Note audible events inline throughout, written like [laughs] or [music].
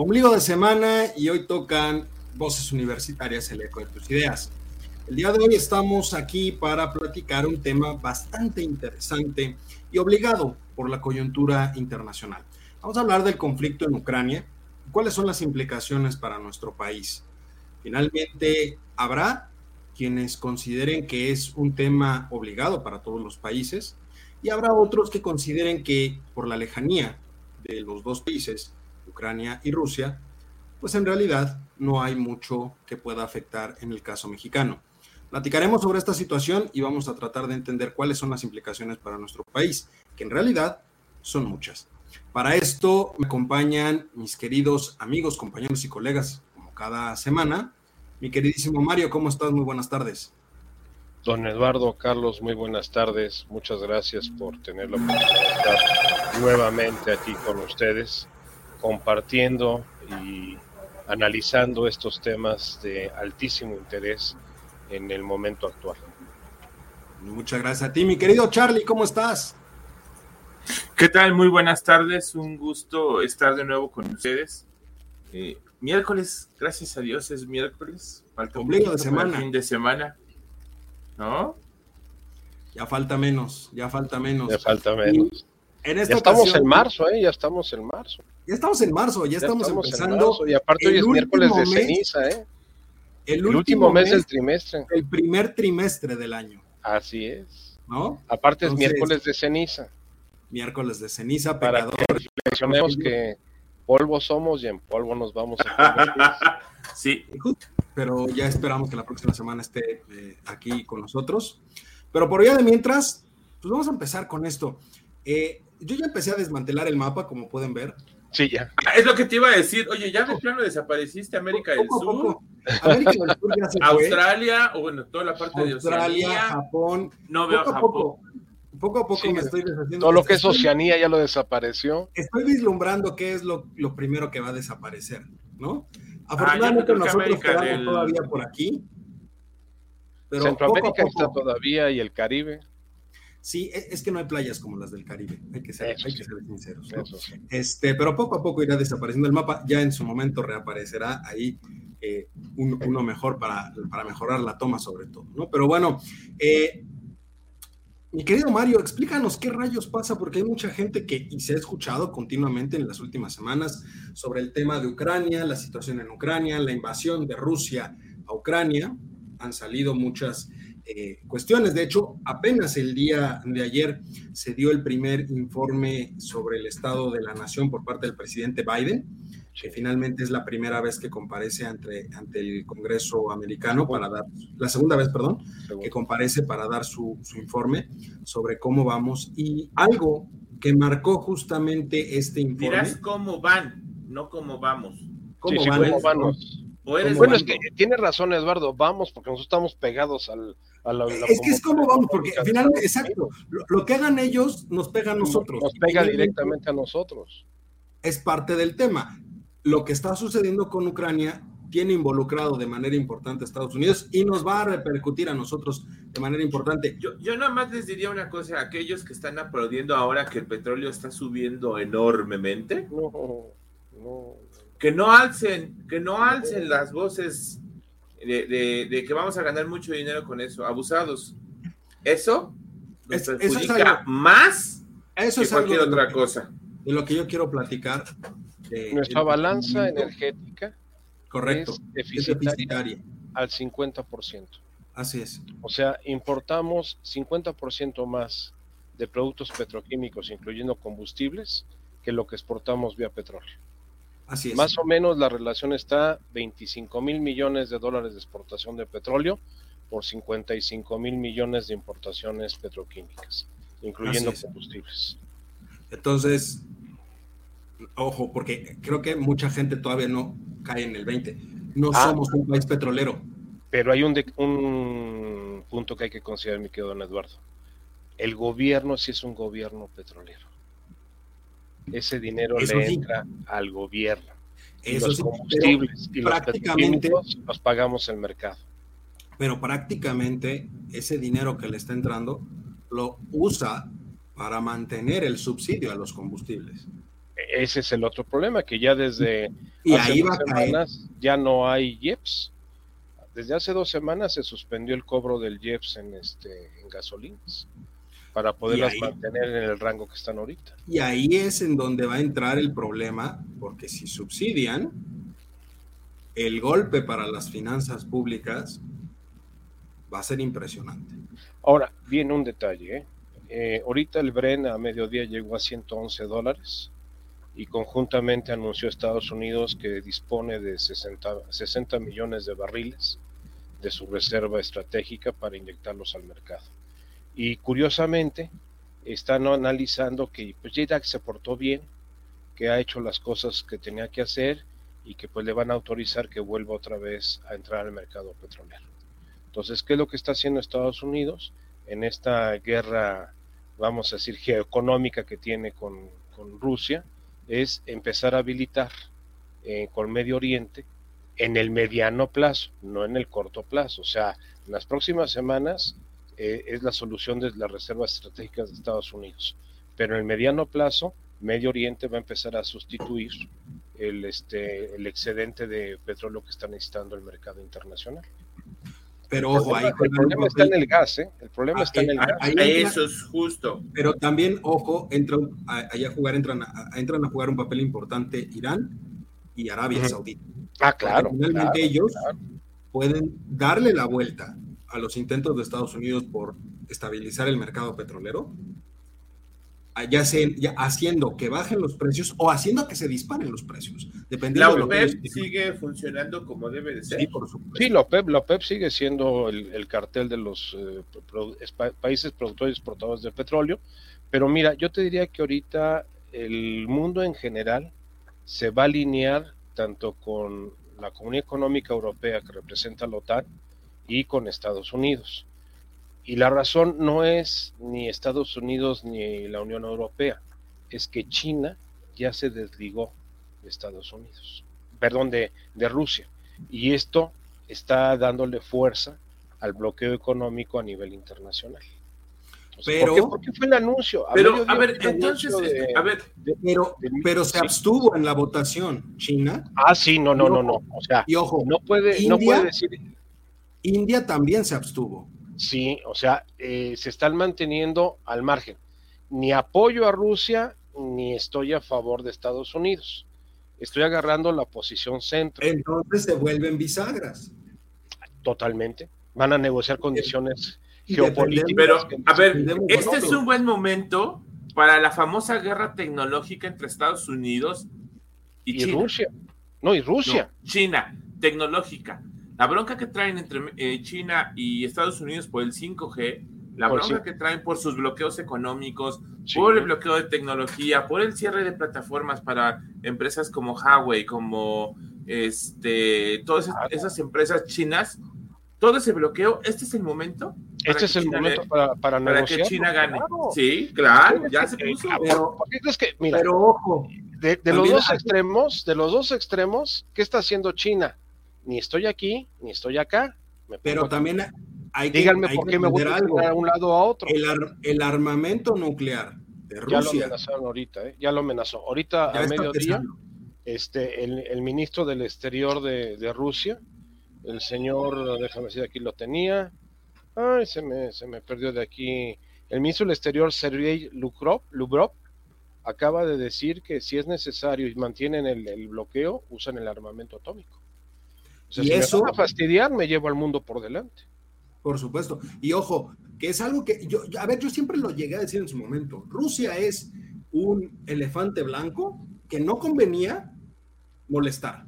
Ombligo de semana y hoy tocan Voces Universitarias, el eco de tus ideas. El día de hoy estamos aquí para platicar un tema bastante interesante y obligado por la coyuntura internacional. Vamos a hablar del conflicto en Ucrania y cuáles son las implicaciones para nuestro país. Finalmente, habrá quienes consideren que es un tema obligado para todos los países y habrá otros que consideren que por la lejanía de los dos países Ucrania y Rusia, pues en realidad no hay mucho que pueda afectar en el caso mexicano. Platicaremos sobre esta situación y vamos a tratar de entender cuáles son las implicaciones para nuestro país, que en realidad son muchas. Para esto me acompañan mis queridos amigos, compañeros y colegas, como cada semana. Mi queridísimo Mario, ¿cómo estás? Muy buenas tardes. Don Eduardo, Carlos, muy buenas tardes. Muchas gracias por tener la oportunidad nuevamente aquí con ustedes compartiendo y analizando estos temas de altísimo interés en el momento actual. Muchas gracias a ti, mi querido Charlie, ¿cómo estás? ¿Qué tal? Muy buenas tardes, un gusto estar de nuevo con ustedes. Eh, miércoles, gracias a Dios es miércoles, falta un de semana. fin de semana, ¿no? Ya falta menos, ya falta menos. Ya falta menos. Ya estamos en marzo, ¿eh? Ya estamos en marzo. Ya estamos en marzo, ya, estamos, empezando. y aparte hoy es miércoles de ceniza, ¿eh? El, último, mes, del trimestre. El primer trimestre del año. Así es. ¿No? Aparte es miércoles de ceniza. Miércoles de ceniza, Para que que polvo somos y en polvo nos vamos a [laughs] Sí. Pero ya esperamos que la próxima semana esté eh, aquí con nosotros. Pero por allá de mientras, pues vamos a empezar con esto. Eh, yo ya empecé a desmantelar el mapa, como pueden ver. Sí, ya. Ah, es lo que te iba a decir. Oye, ya de plano desapareciste América del Sur. América del Sur ya se Australia, o bueno, toda la parte de Oceanía. Japón. No veo poco Japón. Poco, poco a poco me estoy deshaciendo. Todo lo que es Oceanía ya lo desapareció. Estoy vislumbrando qué es lo, lo primero que va a desaparecer, ¿no? Ah, Afortunadamente nosotros quedamos todavía por aquí. Pero Centroamérica está todavía y el Caribe. Sí, e, es que no hay playas como las del Caribe, hay que ser, sinceros. este, pero poco a poco irá desapareciendo el mapa, ya en su momento reaparecerá ahí eh, uno mejor para, para, mejorar la toma sobre todo, ¿no? Pero bueno, eh, mi querido Mario, explícanos qué rayos pasa, porque hay mucha gente que, y se ha escuchado continuamente en las últimas semanas sobre el tema de Ucrania, la situación en Ucrania, la invasión de Rusia a Ucrania, han salido muchas eh, cuestiones. De hecho, apenas el día de ayer se dio el primer informe sobre el estado de la nación por parte del presidente Biden, que finalmente es la primera vez que comparece ante, ante el Congreso americano para dar, la segunda vez, perdón, que comparece para dar su, informe sobre cómo vamos y algo que marcó justamente este informe. Dirás cómo van, no cómo vamos. ¿Cómo, vamos? bueno, es que tiene razón Eduardo, vamos porque nosotros estamos pegados al, a la, Es que es como vamos, porque al final, exacto, lo, que hagan ellos nos pega a nosotros. Nos pega directamente a nosotros. Es parte del tema. Lo que está sucediendo con Ucrania tiene involucrado de manera importante a Estados Unidos y nos va a repercutir a nosotros de manera importante. Yo, yo nada más les diría una cosa, aquellos que están aplaudiendo ahora que el petróleo está subiendo enormemente. No, no que no alcen, que no alcen las voces de, que vamos a ganar mucho dinero con eso, abusados. Eso nos perjudica más eso que cualquier otra cosa. De lo que yo quiero platicar. Nuestra balanza energética correcto, es deficitaria, al 50%. Así es. O sea, importamos 50% más de productos petroquímicos, incluyendo combustibles, que lo que exportamos vía petróleo. Más o menos la relación está 25 mil millones de dólares de exportación de petróleo por 55 mil millones de importaciones petroquímicas, incluyendo combustibles. Entonces, Ojo, porque creo que mucha gente todavía no cae en el 20. No ah. somos un país petrolero. Pero hay un, un punto que hay que considerar, mi querido don Eduardo. El gobierno sí es un gobierno petrolero. Ese dinero le entra al gobierno. Y los combustibles y prácticamente, los pagamos el mercado. Pero prácticamente ese dinero que le está entrando lo usa para mantener el subsidio a los combustibles. Ese es el otro problema, que ya desde y hace ahí dos semanas ya no hay IEPS. Desde hace dos semanas se suspendió el cobro del IEPS en, este, en gasolinas para poderlas mantener en el rango que están ahorita. Y ahí es en donde va a entrar el problema, porque si subsidian, el golpe para las finanzas públicas va a ser impresionante. Ahora, viene un detalle. ¿eh? Eh, ahorita el Bren a mediodía llegó a 111 dólares y conjuntamente anunció Estados Unidos que dispone de 60, 60 millones de barriles de su reserva estratégica para inyectarlos al mercado. Y curiosamente, están analizando que pues, se portó bien, que ha hecho las cosas que tenía que hacer y que pues le van a autorizar que vuelva otra vez a entrar al mercado petrolero. Entonces, ¿qué es lo que está haciendo Estados Unidos en esta guerra, vamos a decir, geoeconómica que tiene con, Rusia? Es empezar a habilitar eh, con Medio Oriente en el mediano plazo, no en el corto plazo. O sea, en las próximas semanas eh, es la solución de las reservas estratégicas de Estados Unidos. Pero en el mediano plazo, Medio Oriente va a empezar a sustituir el, este, el excedente de petróleo que está necesitando el mercado internacional. Pero ojo, ahí el problema está en el gas, ¿eh? El problema está en el gas. Eso es justo. Pero también, ojo, entran a jugar, entran a, entran a jugar un papel importante Irán y Arabia Saudita. Ah, claro. finalmente ellos pueden darle la vuelta a los intentos de Estados Unidos por estabilizar el mercado petrolero, ya, sea, haciendo que bajen los precios o haciendo que se disparen los precios. Dependiendo la OPEP sigue funcionando como debe de ser. Sí, por supuesto. sí la, OPEP, sigue siendo el, cartel de los eh, países productores y exportadores de petróleo, pero mira, yo te diría que ahorita el mundo en general se va a alinear tanto con la Comunidad Económica Europea que representa la OTAN, y con Estados Unidos. Y la razón no es ni Estados Unidos ni la Unión Europea, es que China ya se desligó de Estados Unidos, perdón, de, de Rusia. Y esto está dándole fuerza al bloqueo económico a nivel internacional. pero, ¿por qué, fue el anuncio? pero, a ver, entonces, a ver, pero, pero se abstuvo en la votación China. Ah, sí, no, no, no, no. O sea, y ojo, no puede, no puede decir, India también se abstuvo. Sí, o sea, eh, se están manteniendo al margen. Ni apoyo a Rusia, ni estoy a favor de Estados Unidos. Estoy agarrando la posición centro. Entonces se vuelven bisagras. Totalmente. Van a negociar condiciones geopolíticas. Pero, a ver, este es un buen momento para la famosa guerra tecnológica entre Estados Unidos y, Rusia. No, y Rusia. China, tecnológica. La bronca que traen entre eh, China y Estados Unidos por el 5G, la bronca que traen por sus bloqueos económicos, por el bloqueo de tecnología, por el cierre de plataformas para empresas como Huawei, como este, todas esas empresas chinas, todo ese bloqueo, este es el momento. Este es el momento para, para, para que China gane. Sí, claro, ya se puso. Pero, es que, mira, pero ojo, de los dos extremos, de los dos extremos, ¿qué está haciendo China? Ni estoy aquí, ni estoy acá. Pero también hay que, Díganme por qué me voy a a un lado a otro. El, armamento nuclear de Rusia. Ya lo amenazaron ahorita, ¿eh? ya lo amenazó. Ahorita a mediodía, este, el, ministro del Exterior de, Rusia, el señor, déjame decir, aquí lo tenía. Ay, se me, se me perdió de aquí. El ministro del Exterior, Sergei Lukrov, Lubrov, acaba de decir que si es necesario y mantienen el bloqueo, usan el armamento atómico y eso me a fastidiar, me llevo al mundo por delante. Por supuesto. Y ojo, que es algo que yo, a ver, yo siempre lo llegué a decir en su momento. Rusia es un elefante blanco que no convenía molestar.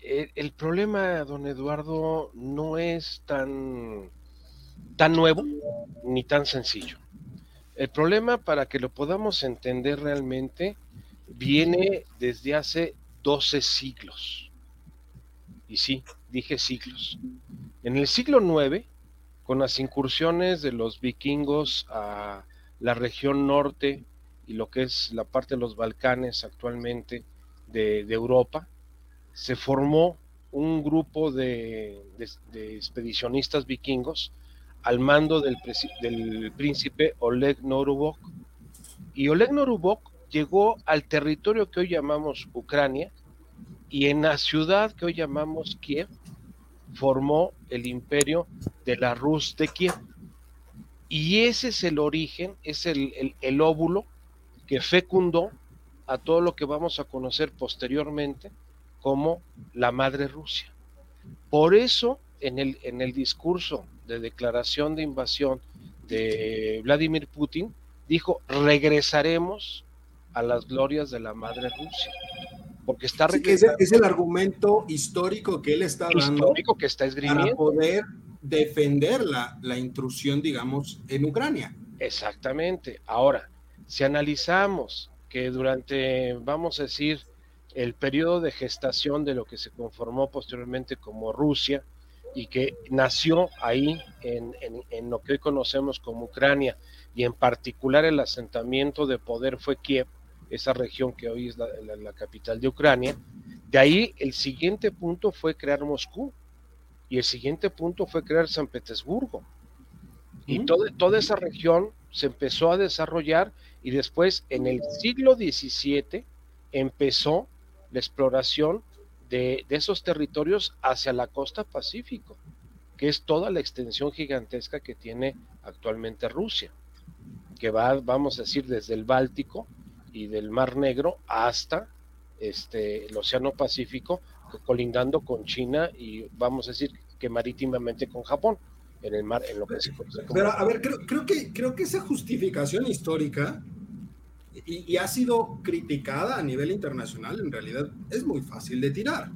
El, problema, don Eduardo, no es tan, tan nuevo ni tan sencillo. El problema, para que lo podamos entender realmente, viene desde hace 12 siglos. Y sí, dije siglos. En el siglo IX, con las incursiones de los vikingos a la región norte y lo que es la parte de los Balcanes actualmente de, Europa, se formó un grupo de, expedicionistas vikingos al mando del, del, príncipe Oleg Norubok. Y Oleg Norubok llegó al territorio que hoy llamamos Ucrania y en la ciudad que hoy llamamos Kiev formó el imperio de la Rus de Kiev. Y ese es el origen, es el, el, óvulo que fecundó a todo lo que vamos a conocer posteriormente como la madre Rusia. Por eso, en el, en el discurso de declaración de invasión de Vladimir Putin, dijo, regresaremos a las glorias de la madre Rusia. Porque está es, el argumento histórico que él está dando histórico que está esgrimiendo. para poder defender la, la intrusión, digamos, en Ucrania. Exactamente. Ahora, si analizamos que durante, vamos a decir, el periodo de gestación de lo que se conformó posteriormente como Rusia y que nació ahí en, en, en, lo que hoy conocemos como Ucrania y en particular el asentamiento de poder fue Kiev, esa región que hoy es la, capital de Ucrania. De ahí el siguiente punto fue crear Moscú y el siguiente punto fue crear San Petersburgo. Y toda esa región se empezó a desarrollar y después en el siglo XVII empezó la exploración de, de, esos territorios hacia la costa Pacífico, que es toda la extensión gigantesca que tiene actualmente Rusia, que va, vamos a decir, desde el Báltico y del Mar Negro hasta este, el Océano Pacífico, colindando con China y vamos a decir que marítimamente con Japón, en el mar, en lo que se Pero a ver, creo, creo, que, creo que esa justificación histórica y, y, ha sido criticada a nivel internacional, en realidad es muy fácil de tirar.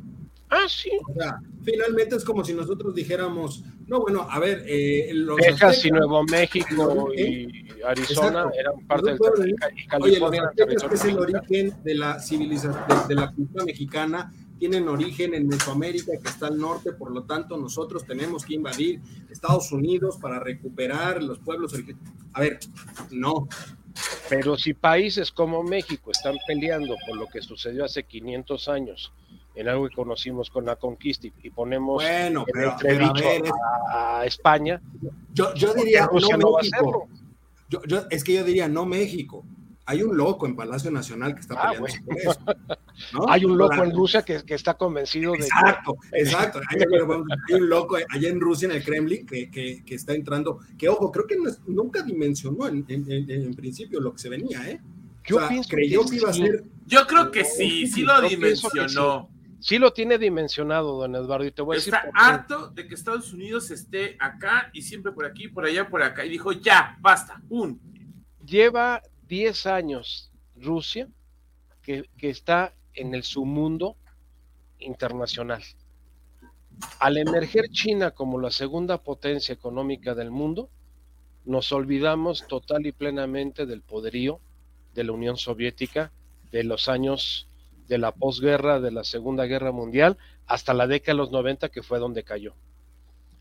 Ah, sí. O sea, finalmente es como si nosotros dijéramos, no, bueno, a ver, eh, los Texas y Nuevo México y Arizona eran parte del territorio y California Oye, los que es el origen de la civilización, de, la cultura mexicana, tienen origen en Mesoamérica, que está al norte, por lo tanto nosotros tenemos que invadir Estados Unidos para recuperar los pueblos. A ver, no. Pero si países como México están peleando por lo que sucedió hace 500 años, en algo que conocimos con la conquista y, ponemos bueno, pero, a, España, yo, yo diría Rusia no, México. Yo, yo, es que yo diría no México. Hay un loco en Palacio Nacional que está ah, peleando por eso. [laughs] Hay un loco en Rusia que, que, está convencido de Exacto, exacto. [laughs] Hay, un loco allá en Rusia, en el Kremlin, que, que, que está entrando. Que ojo, creo que nunca dimensionó en, en, en, principio lo que se venía, ¿eh? Yo creyó que, iba a ser. Yo creo que sí, sí lo dimensionó sí lo tiene dimensionado, don Eduardo, y te voy a decir. Está harto de que Estados Unidos esté acá y siempre por aquí, por allá, por acá. Y dijo, ya, basta, un. Lleva 10 años Rusia que, que está en el submundo internacional. Al emerger China como la segunda potencia económica del mundo, nos olvidamos total y plenamente del poderío de la Unión Soviética de los años de la posguerra de la Segunda Guerra Mundial hasta la década de los 90, que fue donde cayó.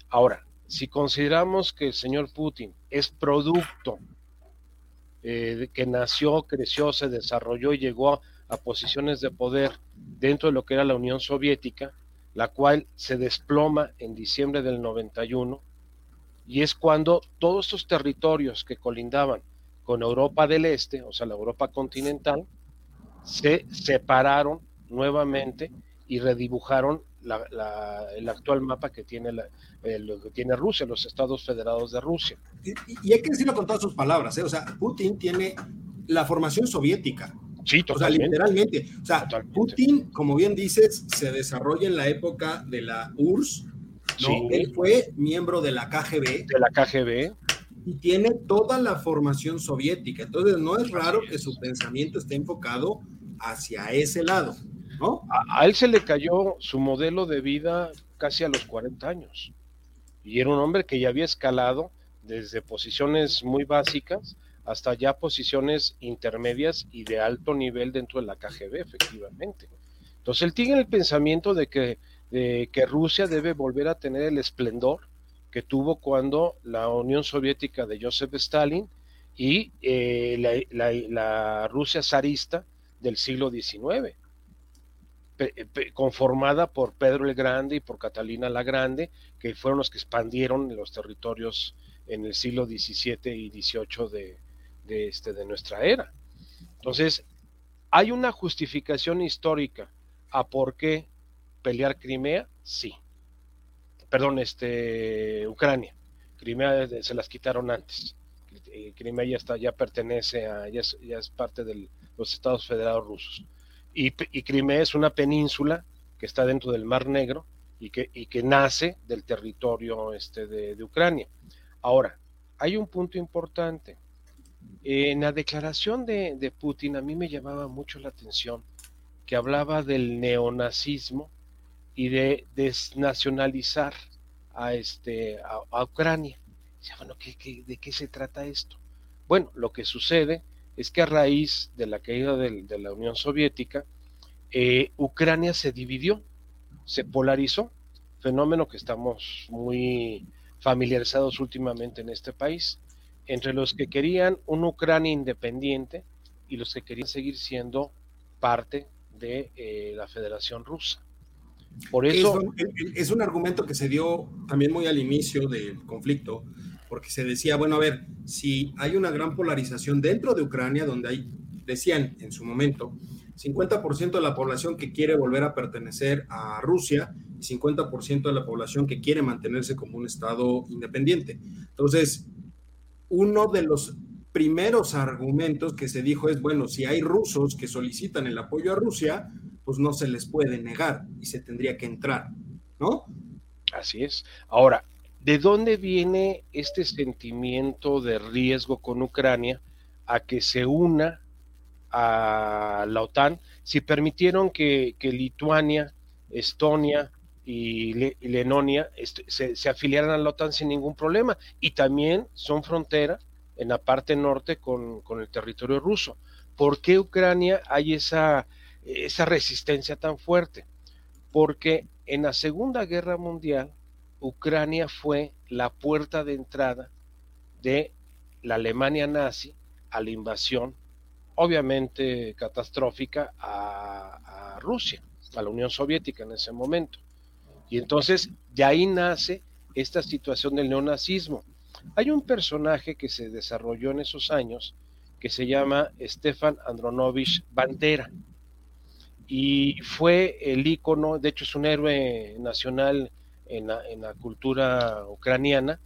Ahora, si consideramos que el señor Putin es producto eh, que nació, creció, se desarrolló y llegó a, posiciones de poder dentro de lo que era la Unión Soviética, la cual se desploma en diciembre del 91, y es cuando todos estos territorios que colindaban con Europa del Este, o sea, la Europa continental, se separaron nuevamente y redibujaron el actual mapa que tiene, lo que tiene Rusia, los estados federados de Rusia. Y, hay que decirlo con todas sus palabras, ¿eh? o sea, Putin tiene la formación soviética. Sí, O sea, literalmente. O sea, Putin, como bien dices, se desarrolla en la época de la URSS, ¿no? Él fue miembro de la KGB. De la KGB y tiene toda la formación soviética. Entonces, no es raro que su pensamiento esté enfocado hacia ese lado, ¿no? A, él se le cayó su modelo de vida casi a los 40 años. Y era un hombre que ya había escalado desde posiciones muy básicas hasta ya posiciones intermedias y de alto nivel dentro de la KGB, efectivamente. Entonces él tiene el pensamiento de que, que Rusia debe volver a tener el esplendor que tuvo cuando la Unión Soviética de Joseph Stalin y eh, la, Rusia zarista del siglo XIX, conformada por Pedro el Grande y por Catalina la Grande, que fueron los que expandieron los territorios en el siglo XVII y XVIII de, de, este, de nuestra era. Entonces, ¿hay una justificación histórica a por qué pelear Crimea? Sí. Perdón, este, Ucrania. Crimea se las quitaron antes. Eh, Crimea ya está, ya pertenece a, ya es, parte de los Estados Federados Rusos. Y, Crimea es una península que está dentro del Mar Negro y que, nace del territorio este de, de Ucrania. Ahora, hay un punto importante. En la declaración de, Putin a mí me llamaba mucho la atención que hablaba del neonazismo y de desnacionalizar a, este, a, Ucrania. Bueno, de qué se trata esto? Bueno, lo que sucede es que a raíz de la caída de, la Unión Soviética, eh, Ucrania se dividió, se polarizó, fenómeno que estamos muy familiarizados últimamente en este país entre los que querían una Ucrania independiente y los que querían seguir siendo parte de eh, la Federación Rusa. Por eso es un, argumento que se dio también muy al inicio del conflicto, porque se decía, bueno, a ver, si hay una gran polarización dentro de Ucrania, donde hay, decían en su momento, 50% de la población que quiere volver a pertenecer a Rusia y 50% de la población que quiere mantenerse como un Estado independiente. Entonces, uno de los primeros argumentos que se dijo es, bueno, si hay rusos que solicitan el apoyo a Rusia, pues no se les puede negar y se tendría que entrar, ¿no? Así es. Ahora, ¿de dónde viene este sentimiento de riesgo con Ucrania a que se una a la OTAN si permitieron que, Lituania, Estonia, y, Lenonia este, se, afiliaran a la OTAN sin ningún problema y también son frontera en la parte norte con, el territorio ruso. ¿Por qué Ucrania hay esa resistencia tan fuerte? Porque en la Segunda Guerra Mundial Ucrania fue la puerta de entrada de la Alemania nazi a la invasión, obviamente catastrófica, a, Rusia, a la Unión Soviética en ese momento. Y entonces de ahí nace esta situación del neonazismo. Hay un personaje que se desarrolló en esos años que se llama Stefan Andronovich Bandera y fue el ícono, de hecho es un héroe nacional en la, cultura ucraniana,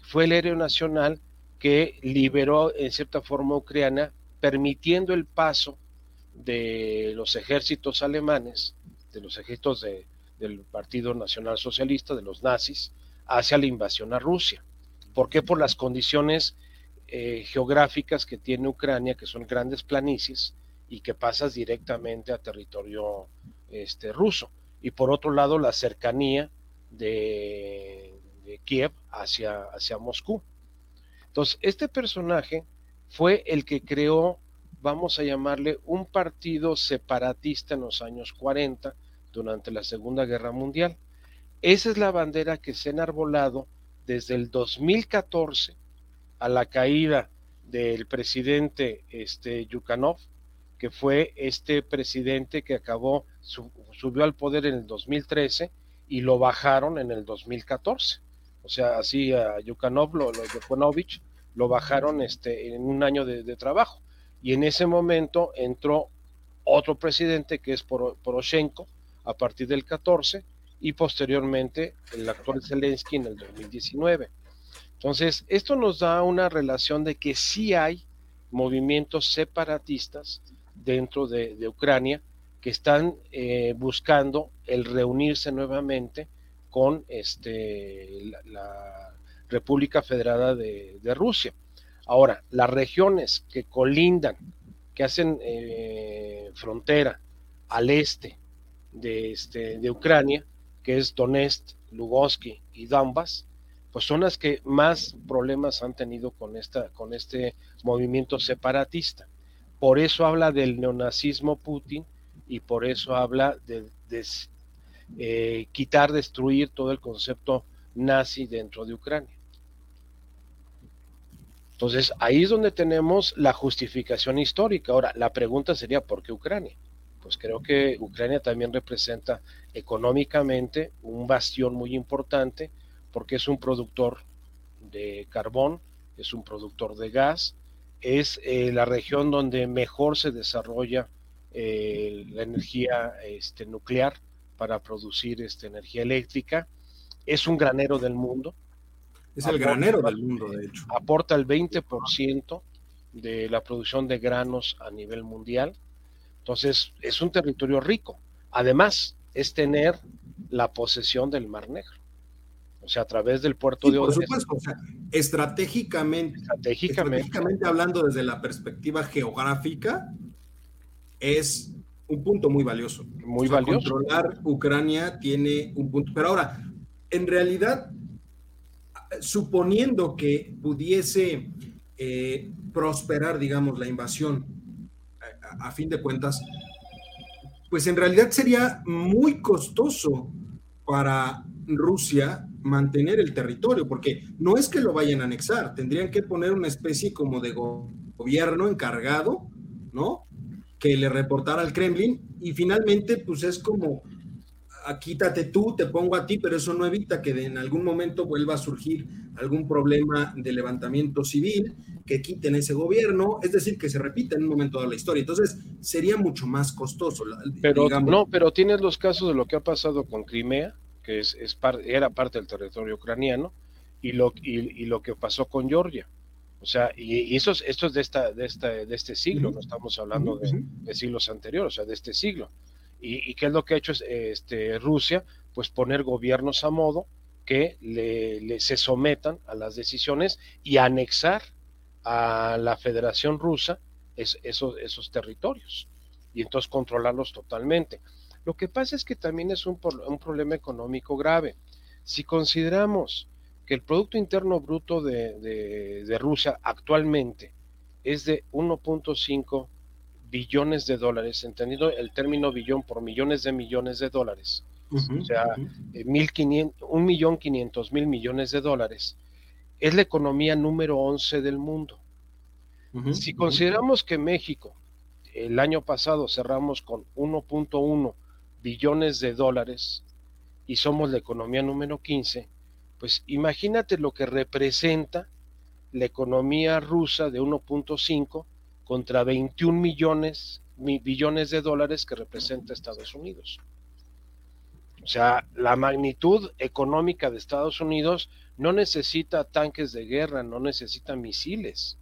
fue el héroe nacional que liberó en cierta forma Ucrania, permitiendo el paso de los ejércitos alemanes, de los ejércitos de, del Partido Nacional Socialista, de los nazis, hacia la invasión a Rusia. ¿Por qué? Por las condiciones eh, geográficas que tiene Ucrania, que son grandes planicies y que pasas directamente a territorio este, ruso. Y por otro lado, la cercanía de, Kiev hacia, hacia Moscú. Entonces, este personaje fue el que creó, vamos a llamarle, un partido separatista en los años 40, durante la Segunda Guerra Mundial. Esa es la bandera que se ha enarbolado desde el 2014 a la caída del presidente este, Yukhanov, que fue este presidente que acabó, subió al poder en el 2013 y lo bajaron en el 2014. O sea, así a Yukhanov, lo, lo, lo bajaron este, en un año de, trabajo. Y en ese momento entró otro presidente que es Poroshenko, a partir del 14 y posteriormente el actual Zelensky en el 2019. Entonces, esto nos da una relación de que sí hay movimientos separatistas dentro de, Ucrania que están eh, buscando el reunirse nuevamente con este, la, República Federada de, Rusia. Ahora, las regiones que colindan, que hacen eh, frontera al este de, este, de Ucrania, que es Donetsk, Lugoski y Donbass, pues son las que más problemas han tenido con, esta, con este movimiento separatista. Por eso habla del neonazismo Putin y por eso habla de, eh, quitar, destruir todo el concepto nazi dentro de Ucrania. Entonces, ahí es donde tenemos la justificación histórica. Ahora, la pregunta sería, ¿por qué Ucrania? Pues creo que Ucrania también representa económicamente un bastión muy importante porque es un productor de carbón, es un productor de gas, es eh, la región donde mejor se desarrolla eh, la energía este, nuclear para producir esta energía eléctrica, es un granero del mundo, es el granero del mundo, de hecho. Aporta el 20% de la producción de granos a nivel mundial. Entonces, es un territorio rico. Además, es tener la posesión del Mar Negro. O sea, a través del puerto de Odessa. Por supuesto, o sea, estratégicamente, estratégicamente, hablando desde la perspectiva geográfica, es un punto muy valioso. Muy valioso. Controlar Ucrania tiene un punto. Pero ahora, en realidad, suponiendo que pudiese eh, prosperar, digamos, la invasión, a, fin de cuentas, pues en realidad sería muy costoso para Rusia mantener el territorio, porque no es que lo vayan a anexar, tendrían que poner una especie como de gobierno encargado, ¿no? Que le reportara al Kremlin y finalmente pues es como quítate tú, te pongo a ti, pero eso no evita que en algún momento vuelva a surgir algún problema de levantamiento civil, que quiten ese gobierno, es decir, que se repita en un momento de la historia. Entonces, sería mucho más costoso. Pero no, pero tienes los casos de lo que ha pasado con Crimea, que es, era parte del territorio ucraniano, y lo, y, lo que pasó con Georgia. O sea, y, eso es, esto es de, esta, de, esta, de este siglo, no estamos hablando de, de siglos anteriores, o sea, de este siglo. ¿Y, qué es lo que ha hecho este, Rusia? Pues poner gobiernos a modo que le, se sometan a las decisiones y anexar a la Federación Rusa esos, esos territorios y entonces controlarlos totalmente. Lo que pasa es que también es un, un problema económico grave. Si consideramos que el Producto Interno Bruto de, de, de Rusia actualmente es de 1.5 billones de dólares, entendido el término billón por millones de millones de dólares, o sea, eh, mil un millón quinientos mil millones de dólares, es la economía número 11 del mundo. si consideramos que México el año pasado cerramos con 1.1 billones de dólares y somos la economía número 15, pues imagínate lo que representa la economía rusa de 1.5 contra 21 millones, billones de dólares que representa Estados Unidos. O sea, la magnitud económica de Estados Unidos no necesita tanques de guerra, no necesita misiles.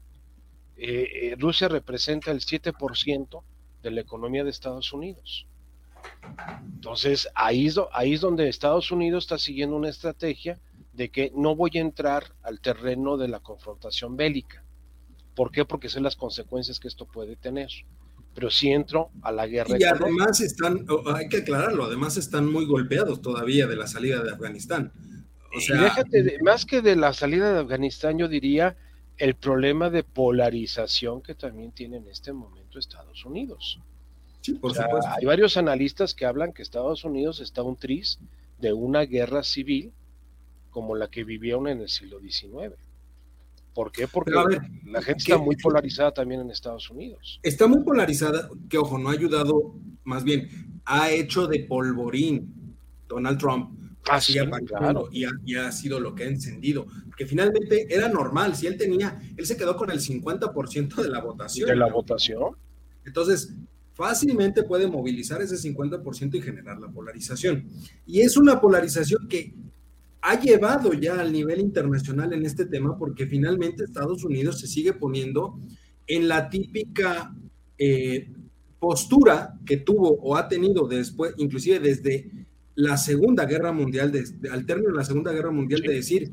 Eh, eh, Rusia representa el 7% de la economía de Estados Unidos. Entonces, ahí ahí es donde Estados Unidos está siguiendo una estrategia de que no voy a entrar al terreno de la confrontación bélica. ¿Por qué? Porque sé las consecuencias que esto puede tener. Pero si entro a la guerra. Y además están, hay que aclararlo, además están muy golpeados todavía de la salida de Afganistán. O sea, déjate, más que de la salida de Afganistán, yo diría el problema de polarización que también tiene en este momento Estados Unidos. Sí, por supuesto. Hay varios analistas que hablan que Estados Unidos está un tris de una guerra civil como la que vivieron en el siglo XIX. ¿Por qué? Porque la gente está muy polarizada también en Estados Unidos. Está muy polarizada, que ojo, no ha ayudado, más bien, ha hecho de polvorín Donald Trump. Ah, claro. y, ha, sido lo que ha encendido. Que finalmente era normal, si él tenía, él se quedó con el 50% de la votación. De la votación. Entonces, fácilmente puede movilizar ese 50% y generar la polarización. Y es una polarización que ha llevado ya al nivel internacional en este tema porque finalmente Estados Unidos se sigue poniendo en la típica eh, postura que tuvo o ha tenido después, inclusive desde la Segunda Guerra Mundial, al término de la Segunda Guerra Mundial, de decir,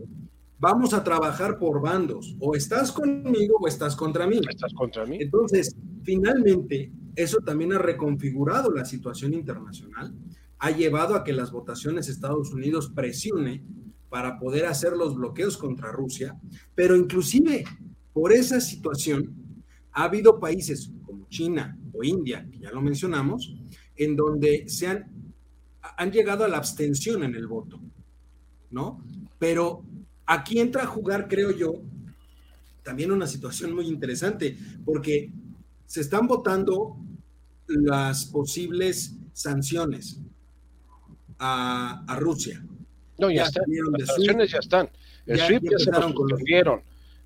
vamos a trabajar por bandos, o estás conmigo o estás contra mí. Estás contra mí. Entonces, finalmente, eso también ha reconfigurado la situación internacional, ha llevado a que las votaciones Estados Unidos presione para poder hacer los bloqueos contra Rusia, pero inclusive por esa situación ha habido países como China o India, que ya lo mencionamos, en donde se han, han llegado a la abstención en el voto, ¿no? Pero aquí entra a jugar, creo yo, también una situación muy interesante, porque se están votando las posibles sanciones a, Rusia. No, ya, están. Las sanciones ya están. El ya, SWIFT ya, se lo suspendieron.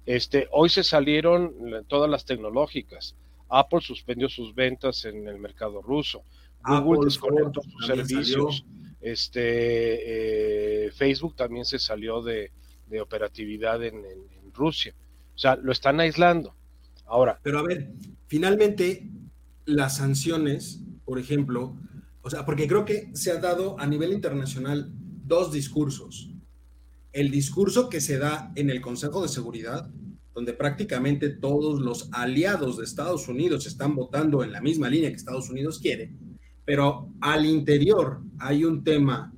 Este, hoy se salieron todas las tecnológicas. Apple suspendió sus ventas en el mercado ruso. Google desconectó sus servicios. Este, eh, Facebook también se salió de, operatividad en, Rusia. O sea, lo están aislando. Ahora. Pero a ver, finalmente, las sanciones, por ejemplo, o sea, porque creo que se ha dado a nivel internacional dos discursos. El discurso que se da en el Consejo de Seguridad, donde prácticamente todos los aliados de Estados Unidos están votando en la misma línea que Estados Unidos quiere, pero al interior hay un tema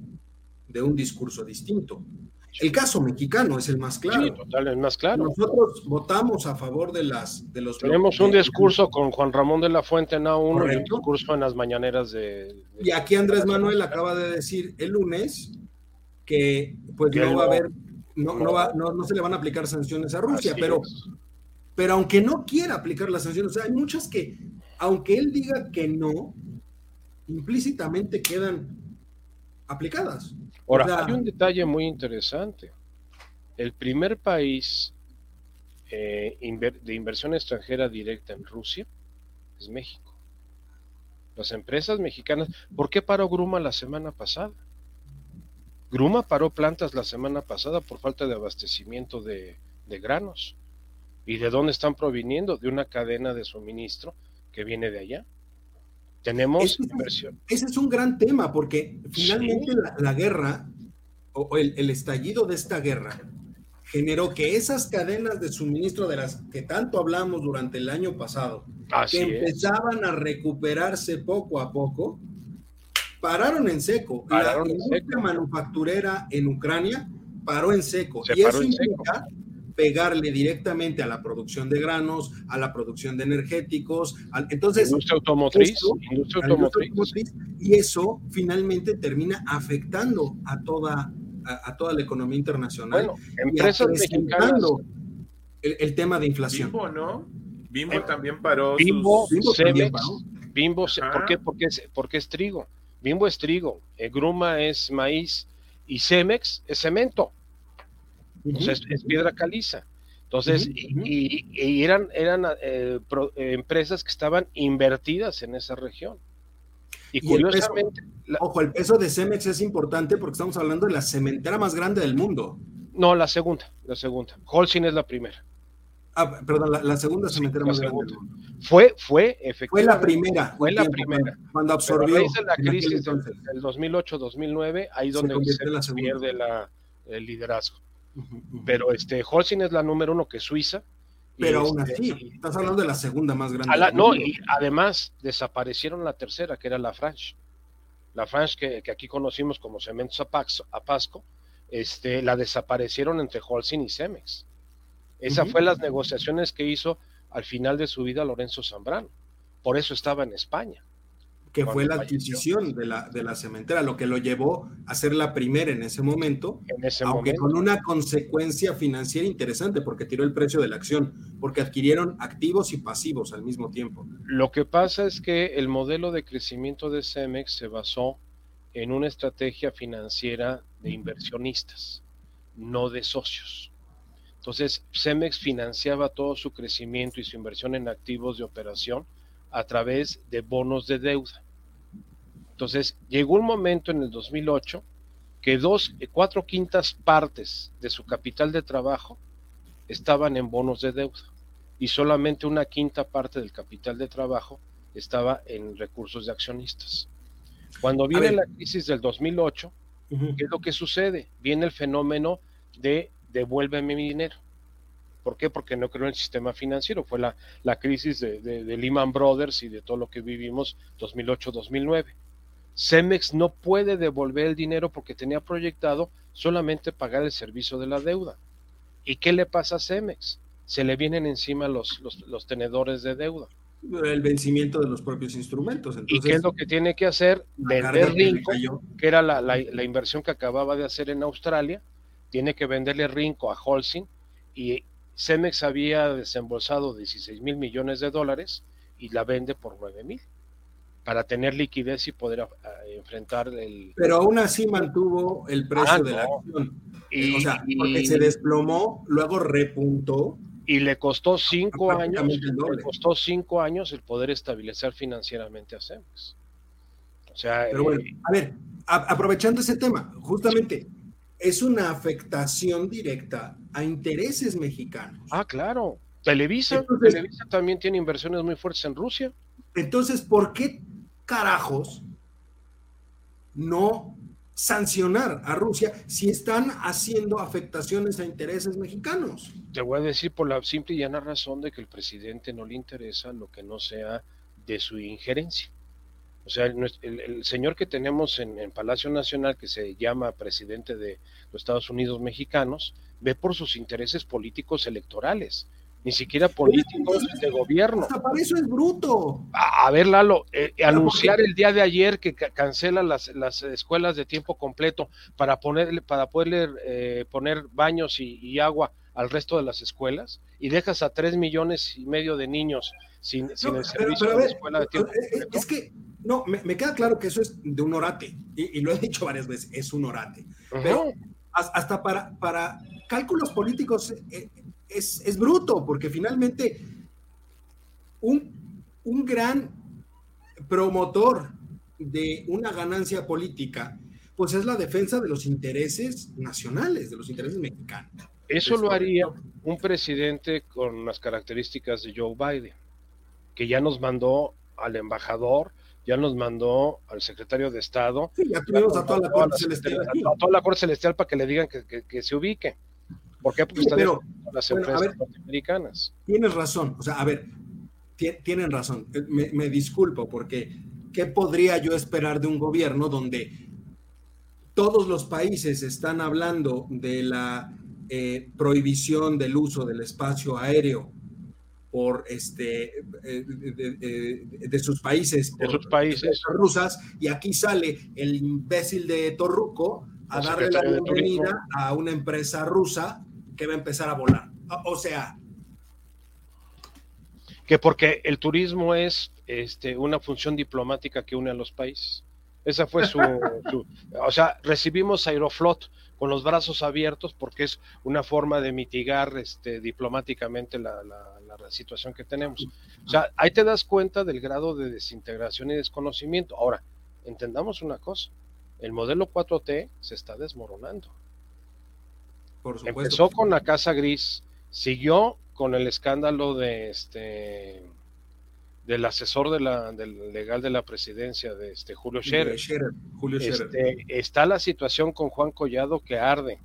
de un discurso distinto. El caso mexicano es el más claro. Sí, total, el más claro. Nosotros votamos a favor de las de los. Tenemos un discurso con Juan Ramón de la Fuente en A1 y un discurso en las mañaneras de, Y aquí Andrés Manuel acaba de decir el lunes que pues no va a haber, no, no, va, no, se le van a aplicar sanciones a Rusia, pero, pero aunque no quiera aplicar las sanciones, o sea, hay muchas que, aunque él diga que no, implícitamente quedan aplicadas. Ahora, hay un detalle muy interesante. El primer país eh, de inversión extranjera directa en Rusia es México. Las empresas mexicanas, ¿por qué paró Gruma la semana pasada? Gruma paró plantas la semana pasada por falta de abastecimiento de, de granos. ¿Y de dónde están proviniendo? De una cadena de suministro que viene de allá. Tenemos inversión. Ese es un gran tema porque finalmente la, guerra o el, estallido de esta guerra generó que esas cadenas de suministro de las que tanto hablamos durante el año pasado, que empezaban a recuperarse poco a poco, pararon en seco. la industria manufacturera en Ucrania paró en seco. y eso implica pegarle directamente a la producción de granos, a la producción de energéticos. entonces, industria automotriz, industria automotriz. Y eso finalmente termina afectando a toda, a, toda la economía internacional. Bueno, empresas mexicanas. El, el, tema de inflación. Bimbo, ¿no? Bimbo también paró. Bimbo, Cemex, Bimbo, ¿por qué? Porque es, porque es trigo. Bimbo es trigo, eh, Gruma es maíz y Cemex es cemento. Entonces es piedra caliza. Entonces, y, eran, eran eh, eh, empresas que estaban invertidas en esa región. Y, curiosamente. ojo, el peso de Cemex es importante porque estamos hablando de la cementera más grande del mundo. No, la segunda, la segunda. Holcim es la primera. Ah, perdón, la, segunda cementera más grande. Fue, fue, efectivamente. Fue la primera. Fue la primera. Cuando, absorbió. la crisis del, 2008-2009, ahí donde se, pierde la, el liderazgo. Pero este, Holcim es la número uno que Suiza. Pero aún este, así, estás hablando de la segunda más grande. no, y además desaparecieron la tercera, que era la France. La France que, que aquí conocimos como Cementos Apasco, este, la desaparecieron entre Holcim y Cemex. Esa fue las negociaciones que hizo al final de su vida Lorenzo Zambrano. Por eso estaba en España. Que fue la adquisición de la, de la cementera, lo que lo llevó a ser la primera en ese momento, aunque con una consecuencia financiera interesante, porque tiró el precio de la acción, porque adquirieron activos y pasivos al mismo tiempo. Lo que pasa es que el modelo de crecimiento de Cemex se basó en una estrategia financiera de inversionistas, no de socios. Entonces, Cemex financiaba todo su crecimiento y su inversión en activos de operación a través de bonos de deuda. Entonces, llegó un momento en el 2008 que dos, eh, cuatro quintas partes de su capital de trabajo estaban en bonos de deuda y solamente una quinta parte del capital de trabajo estaba en recursos de accionistas. Cuando viene la crisis del 2008, ¿qué es lo que sucede? Viene el fenómeno de devuélveme mi dinero. ¿Por qué? Porque no creo en el sistema financiero. Fue la, la crisis de, de, Lehman Brothers y de todo lo que vivimos 2008-2009. Cemex no puede devolver el dinero porque tenía proyectado solamente pagar el servicio de la deuda. ¿Y qué le pasa a Cemex? Se le vienen encima los, los, tenedores de deuda. El vencimiento de los propios instrumentos. ¿Y qué es lo que tiene que hacer? Vender Rinco, que era la, la, la, inversión que acababa de hacer en Australia, tiene que venderle Rinco a Holcim y Cemex había desembolsado 16 mil millones de dólares y la vende por 9 mil para tener liquidez y poder enfrentar el... Pero aún así mantuvo el precio ah, de la acción. Y, o sea, porque se desplomó, luego repuntó. Y le costó cinco años, le costó cinco años el poder estabilizar financieramente a Cemex. O sea, Pero bueno, eh, a ver, aprovechando ese tema, justamente es una afectación directa a intereses mexicanos. Ah, claro. Televisa, Televisa también tiene inversiones muy fuertes en Rusia. Entonces, ¿por qué carajos no sancionar a Rusia si están haciendo afectaciones a intereses mexicanos. Te voy a decir por la simple y llana razón de que el presidente no le interesa lo que no sea de su injerencia. O sea, el, señor que tenemos en, en, Palacio Nacional, que se llama presidente de los Estados Unidos mexicanos, ve por sus intereses políticos electorales ni siquiera políticos de gobierno. Hasta para eso es bruto. A, ver, Lalo, eh, anunciar el día de ayer que cancela las, las, escuelas de tiempo completo para ponerle, para poderle eh, poner baños y, agua al resto de las escuelas y dejas a tres millones y medio de niños sin, sin el servicio de escuela de tiempo eh, completo. Es que no, me, queda claro que eso es de un orate, y, lo he dicho varias veces, es un orate. Pero hasta para, para cálculos políticos es, bruto, porque finalmente un, un gran promotor de una ganancia política, pues es la defensa de los intereses nacionales, de los intereses mexicanos. Eso lo haría un presidente con las características de Joe Biden, que ya nos mandó al embajador, ya nos mandó al secretario de Estado. Sí, ya tuvimos a toda la Corte Celestial. A, toda la Corte Celestial para que le digan que se ubique. ¿Por qué? Porque están las empresas norteamericanas. Tienes razón, o sea, a ver, tienen razón. Eh, me, disculpo porque ¿qué podría yo esperar de un gobierno donde todos los países están hablando de la eh, prohibición del uso del espacio aéreo por este eh, de, sus países, de sus países rusas, y aquí sale el imbécil de Torruco a darle la bienvenida a una empresa rusa que va a empezar a volar. O sea. Que porque el turismo es este, una función diplomática que une a los países. Esa fue su, [laughs] O sea, recibimos Aeroflot con los brazos abiertos porque es una forma de mitigar este, diplomáticamente la, la situación que tenemos. O sea, ahí te das cuenta del grado de desintegración y desconocimiento. Ahora, entendamos una cosa, el modelo 4T se está desmoronando. Empezó con la Casa Gris, siguió con el escándalo de este del asesor de la, del legal de la presidencia de este Julio Scherer. Este, está la situación con Juan Collado que arde.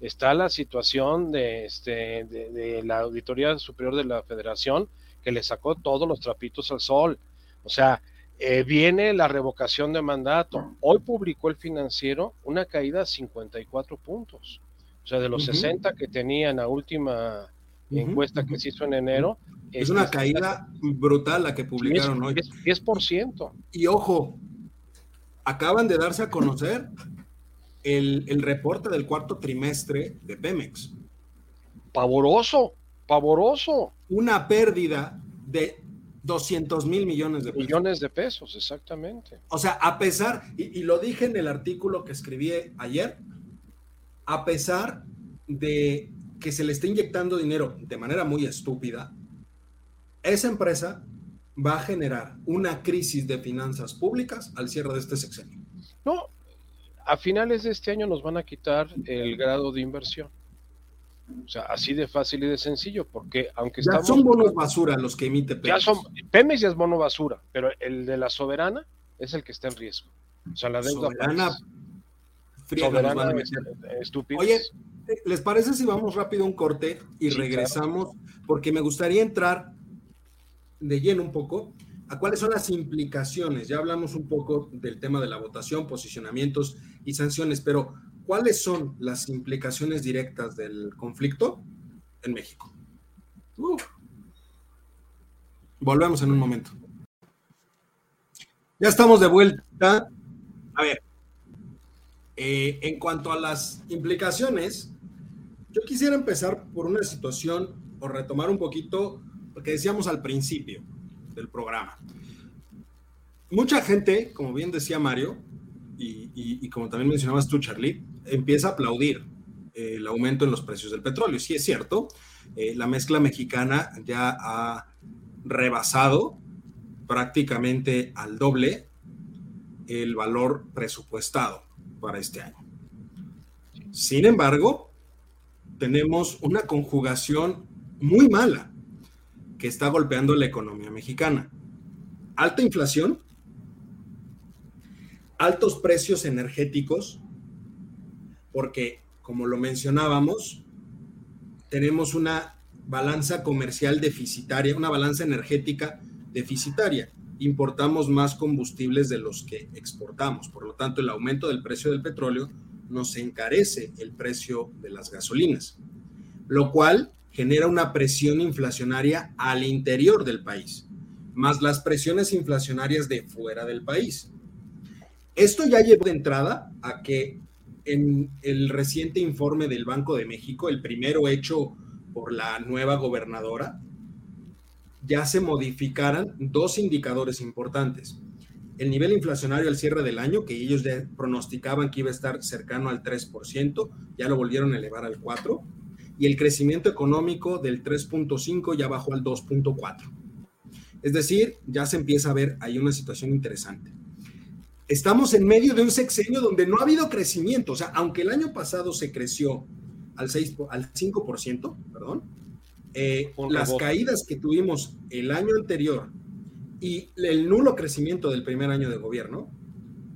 Está la situación de, este, de, la Auditoría Superior de la Federación que le sacó todos los trapitos al sol. O sea, eh, viene la revocación de mandato. Hoy publicó el financiero una caída de 54 puntos. O sea, de los 60 que tenían la última encuesta que se hizo en enero. Es una caída brutal la que publicaron hoy. 10%. Y ojo, acaban de darse a conocer el, el, reporte del cuarto trimestre de Pemex. Pavoroso, pavoroso. Una pérdida de 200 mil millones de pesos. Millones de pesos, exactamente. O sea, a pesar, y, y, lo dije en el artículo que escribí ayer, a pesar de que se le está inyectando dinero de manera muy estúpida, esa empresa va a generar una crisis de finanzas públicas al cierre de este sexenio. No, a finales de este año nos van a quitar el grado de inversión. O sea, así de fácil y de sencillo, porque aunque ya son bonos basura los que emite Pemex. Ya son, Pemex ya es bono basura, pero el de la soberana es el que está en riesgo. O sea, la deuda soberana Oye, ¿les parece si vamos rápido un corte y regresamos? Porque me gustaría entrar de lleno un poco a cuáles son las implicaciones. Ya hablamos un poco del tema de la votación, posicionamientos y sanciones, pero ¿cuáles son las implicaciones directas del conflicto en México? Volvemos en un momento. Ya estamos de vuelta. A ver, eh, en cuanto a las implicaciones, yo quisiera empezar por una situación o retomar un poquito lo que decíamos al principio del programa. Mucha gente, como bien decía Mario, y, como también mencionabas tú, Charlie, empieza a aplaudir el aumento en los precios del petróleo. Sí es cierto, eh, la mezcla mexicana ya ha rebasado prácticamente al doble el valor presupuestado para este año. Sin embargo, tenemos una conjugación muy mala que está golpeando la economía mexicana. Alta inflación, altos precios energéticos, porque como lo mencionábamos, tenemos una balanza comercial deficitaria, una balanza energética deficitaria. Importamos más combustibles de los que exportamos. Por lo tanto, el aumento del precio del petróleo nos encarece el precio de las gasolinas, lo cual genera una presión inflacionaria al interior del país, más las presiones inflacionarias de fuera del país. Esto ya llevó de entrada a que en el reciente informe del Banco de México, el primero hecho por la nueva gobernadora, ya se modificaran dos indicadores importantes. El nivel inflacionario al cierre del año, que ellos ya pronosticaban que iba a estar cercano al 3%, ya lo volvieron a elevar al 4%, y el crecimiento económico del 3.5 ya bajó al 2.4. Es decir, ya se empieza a ver ahí una situación interesante. Estamos en medio de un sexenio donde no ha habido crecimiento, o sea, aunque el año pasado se creció al, 6, al 5%, perdón, eh, las caídas que tuvimos el año anterior y el nulo crecimiento del primer año de gobierno,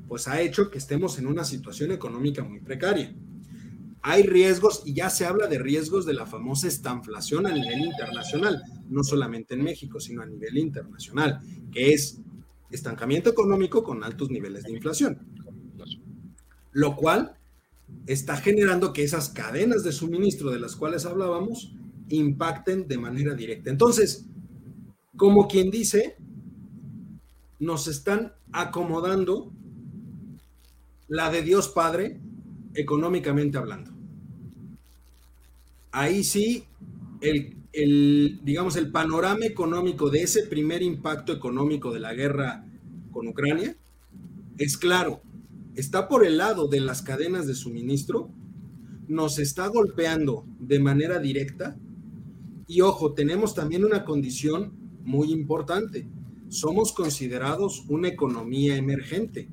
pues ha hecho que estemos en una situación económica muy precaria hay riesgos y ya se habla de riesgos de la famosa estanflación a nivel internacional, no solamente en México, sino a nivel internacional, que es estancamiento económico con altos niveles de inflación. Lo cual está generando que esas cadenas de suministro de las cuales hablábamos impacten de manera directa. Entonces, como quien dice, nos están acomodando la de Dios Padre económicamente hablando. Ahí sí, el, digamos, el panorama económico de ese primer impacto económico de la guerra con Ucrania es claro, está por el lado de las cadenas de suministro, nos está golpeando de manera directa y ojo, tenemos también una condición muy importante. Somos considerados una economía emergente.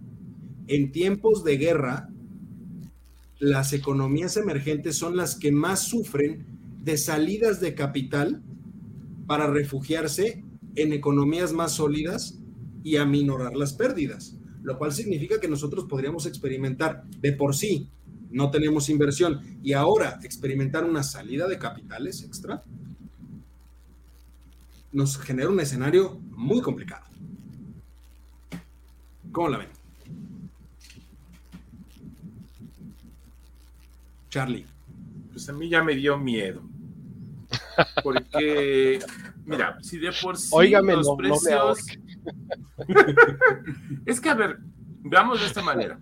En tiempos de guerra, las economías emergentes son las que más sufren de salidas de capital para refugiarse en economías más sólidas y aminorar las pérdidas, lo cual significa que nosotros podríamos experimentar de por sí, no tenemos inversión, y ahora experimentar una salida de capitales extra, nos genera un escenario muy complicado. ¿Cómo la ven? Charlie. Pues a mí ya me dio miedo. Porque, mira, si de por sí los precios. [laughs] es que, a ver, veamos de esta manera.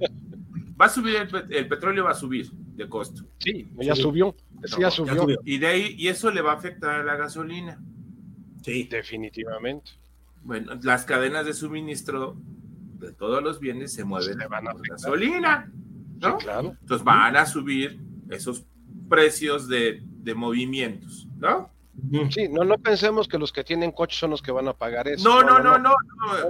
Va a subir el, petróleo, va a subir de costo. Sí, ya subió. ya subió. Y de ahí, y eso le va a afectar a la gasolina. Sí, definitivamente. Bueno, las cadenas de suministro de todos los bienes se mueven de van a gasolina. ¿no? claro. Entonces van a subir esos precios de, movimientos, ¿no? Sí, no, no pensemos que los que tienen coche son los que van a pagar eso. No, no, no, no,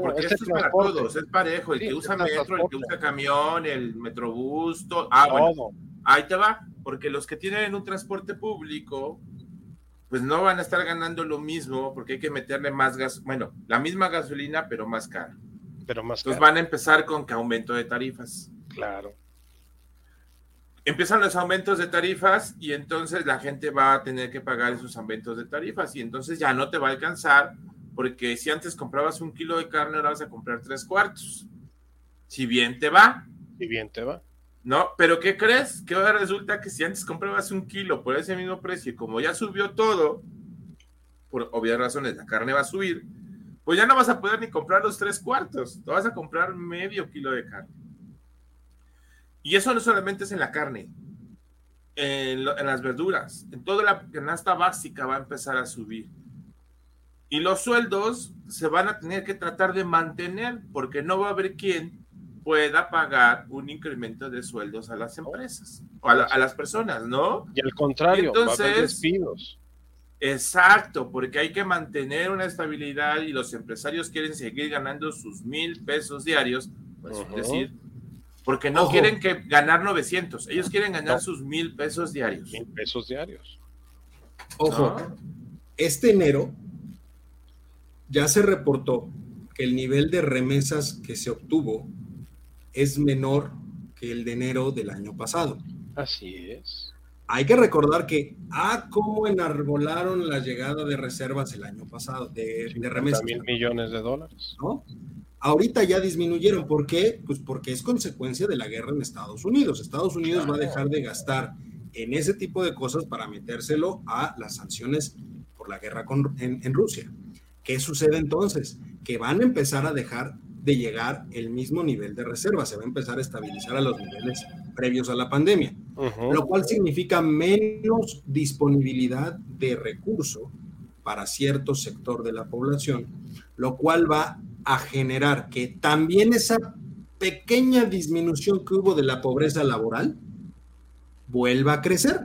porque esto es para todos, es parejo. El que usa metro, el que usa camión, el metrobús, todo. Ah, bueno, ahí te va, porque los que tienen un transporte público, pues no van a estar ganando lo mismo, porque hay que meterle más gas, bueno, la misma gasolina, pero más cara. Pero más Entonces van a empezar con que aumento de tarifas. Claro empiezan los aumentos de tarifas y entonces la gente va a tener que pagar esos aumentos de tarifas y entonces ya no te va a alcanzar porque si antes comprabas un kilo de carne, ahora vas a comprar tres cuartos. Si bien te va. Si bien te va. No, pero ¿qué crees? Que ahora resulta que si antes comprabas un kilo por ese mismo precio y como ya subió todo, por obvias razones la carne va a subir, pues ya no vas a poder ni comprar los tres cuartos, te vas a comprar medio kilo de carne. Y eso no solamente es en la carne, en, las verduras, en toda la canasta básica va a empezar a subir. Y los sueldos se van a tener que tratar de mantener porque no va a haber quien pueda pagar un incremento de sueldos a las empresas o a, las personas, ¿no? Y al contrario, entonces, va a haber despidos. Exacto, porque hay que mantener una estabilidad y los empresarios quieren seguir ganando sus mil pesos diarios, pues, es decir, porque no quieren que ganar 900, ellos quieren ganar sus mil pesos diarios. Mil pesos diarios. Ojo, este enero ya se reportó que el nivel de remesas que se obtuvo es menor que el de enero del año pasado. Así es. Hay que recordar que, ah, cómo enarbolaron la llegada de reservas el año pasado, de, de remesas. mil millones de dólares. ¿no? Ahorita ya disminuyeron. ¿Por qué? Pues porque es consecuencia de la guerra en Estados Unidos. Estados Unidos va a dejar de gastar en ese tipo de cosas para metérselo a las sanciones por la guerra con, en Rusia. ¿Qué sucede entonces? Que van a empezar a dejar de llegar el mismo nivel de reserva, se va a empezar a estabilizar a los niveles previos a la pandemia, lo cual significa menos disponibilidad de recurso para cierto sector de la población, lo cual va a generar que también esa pequeña disminución que hubo de la pobreza laboral vuelva a crecer.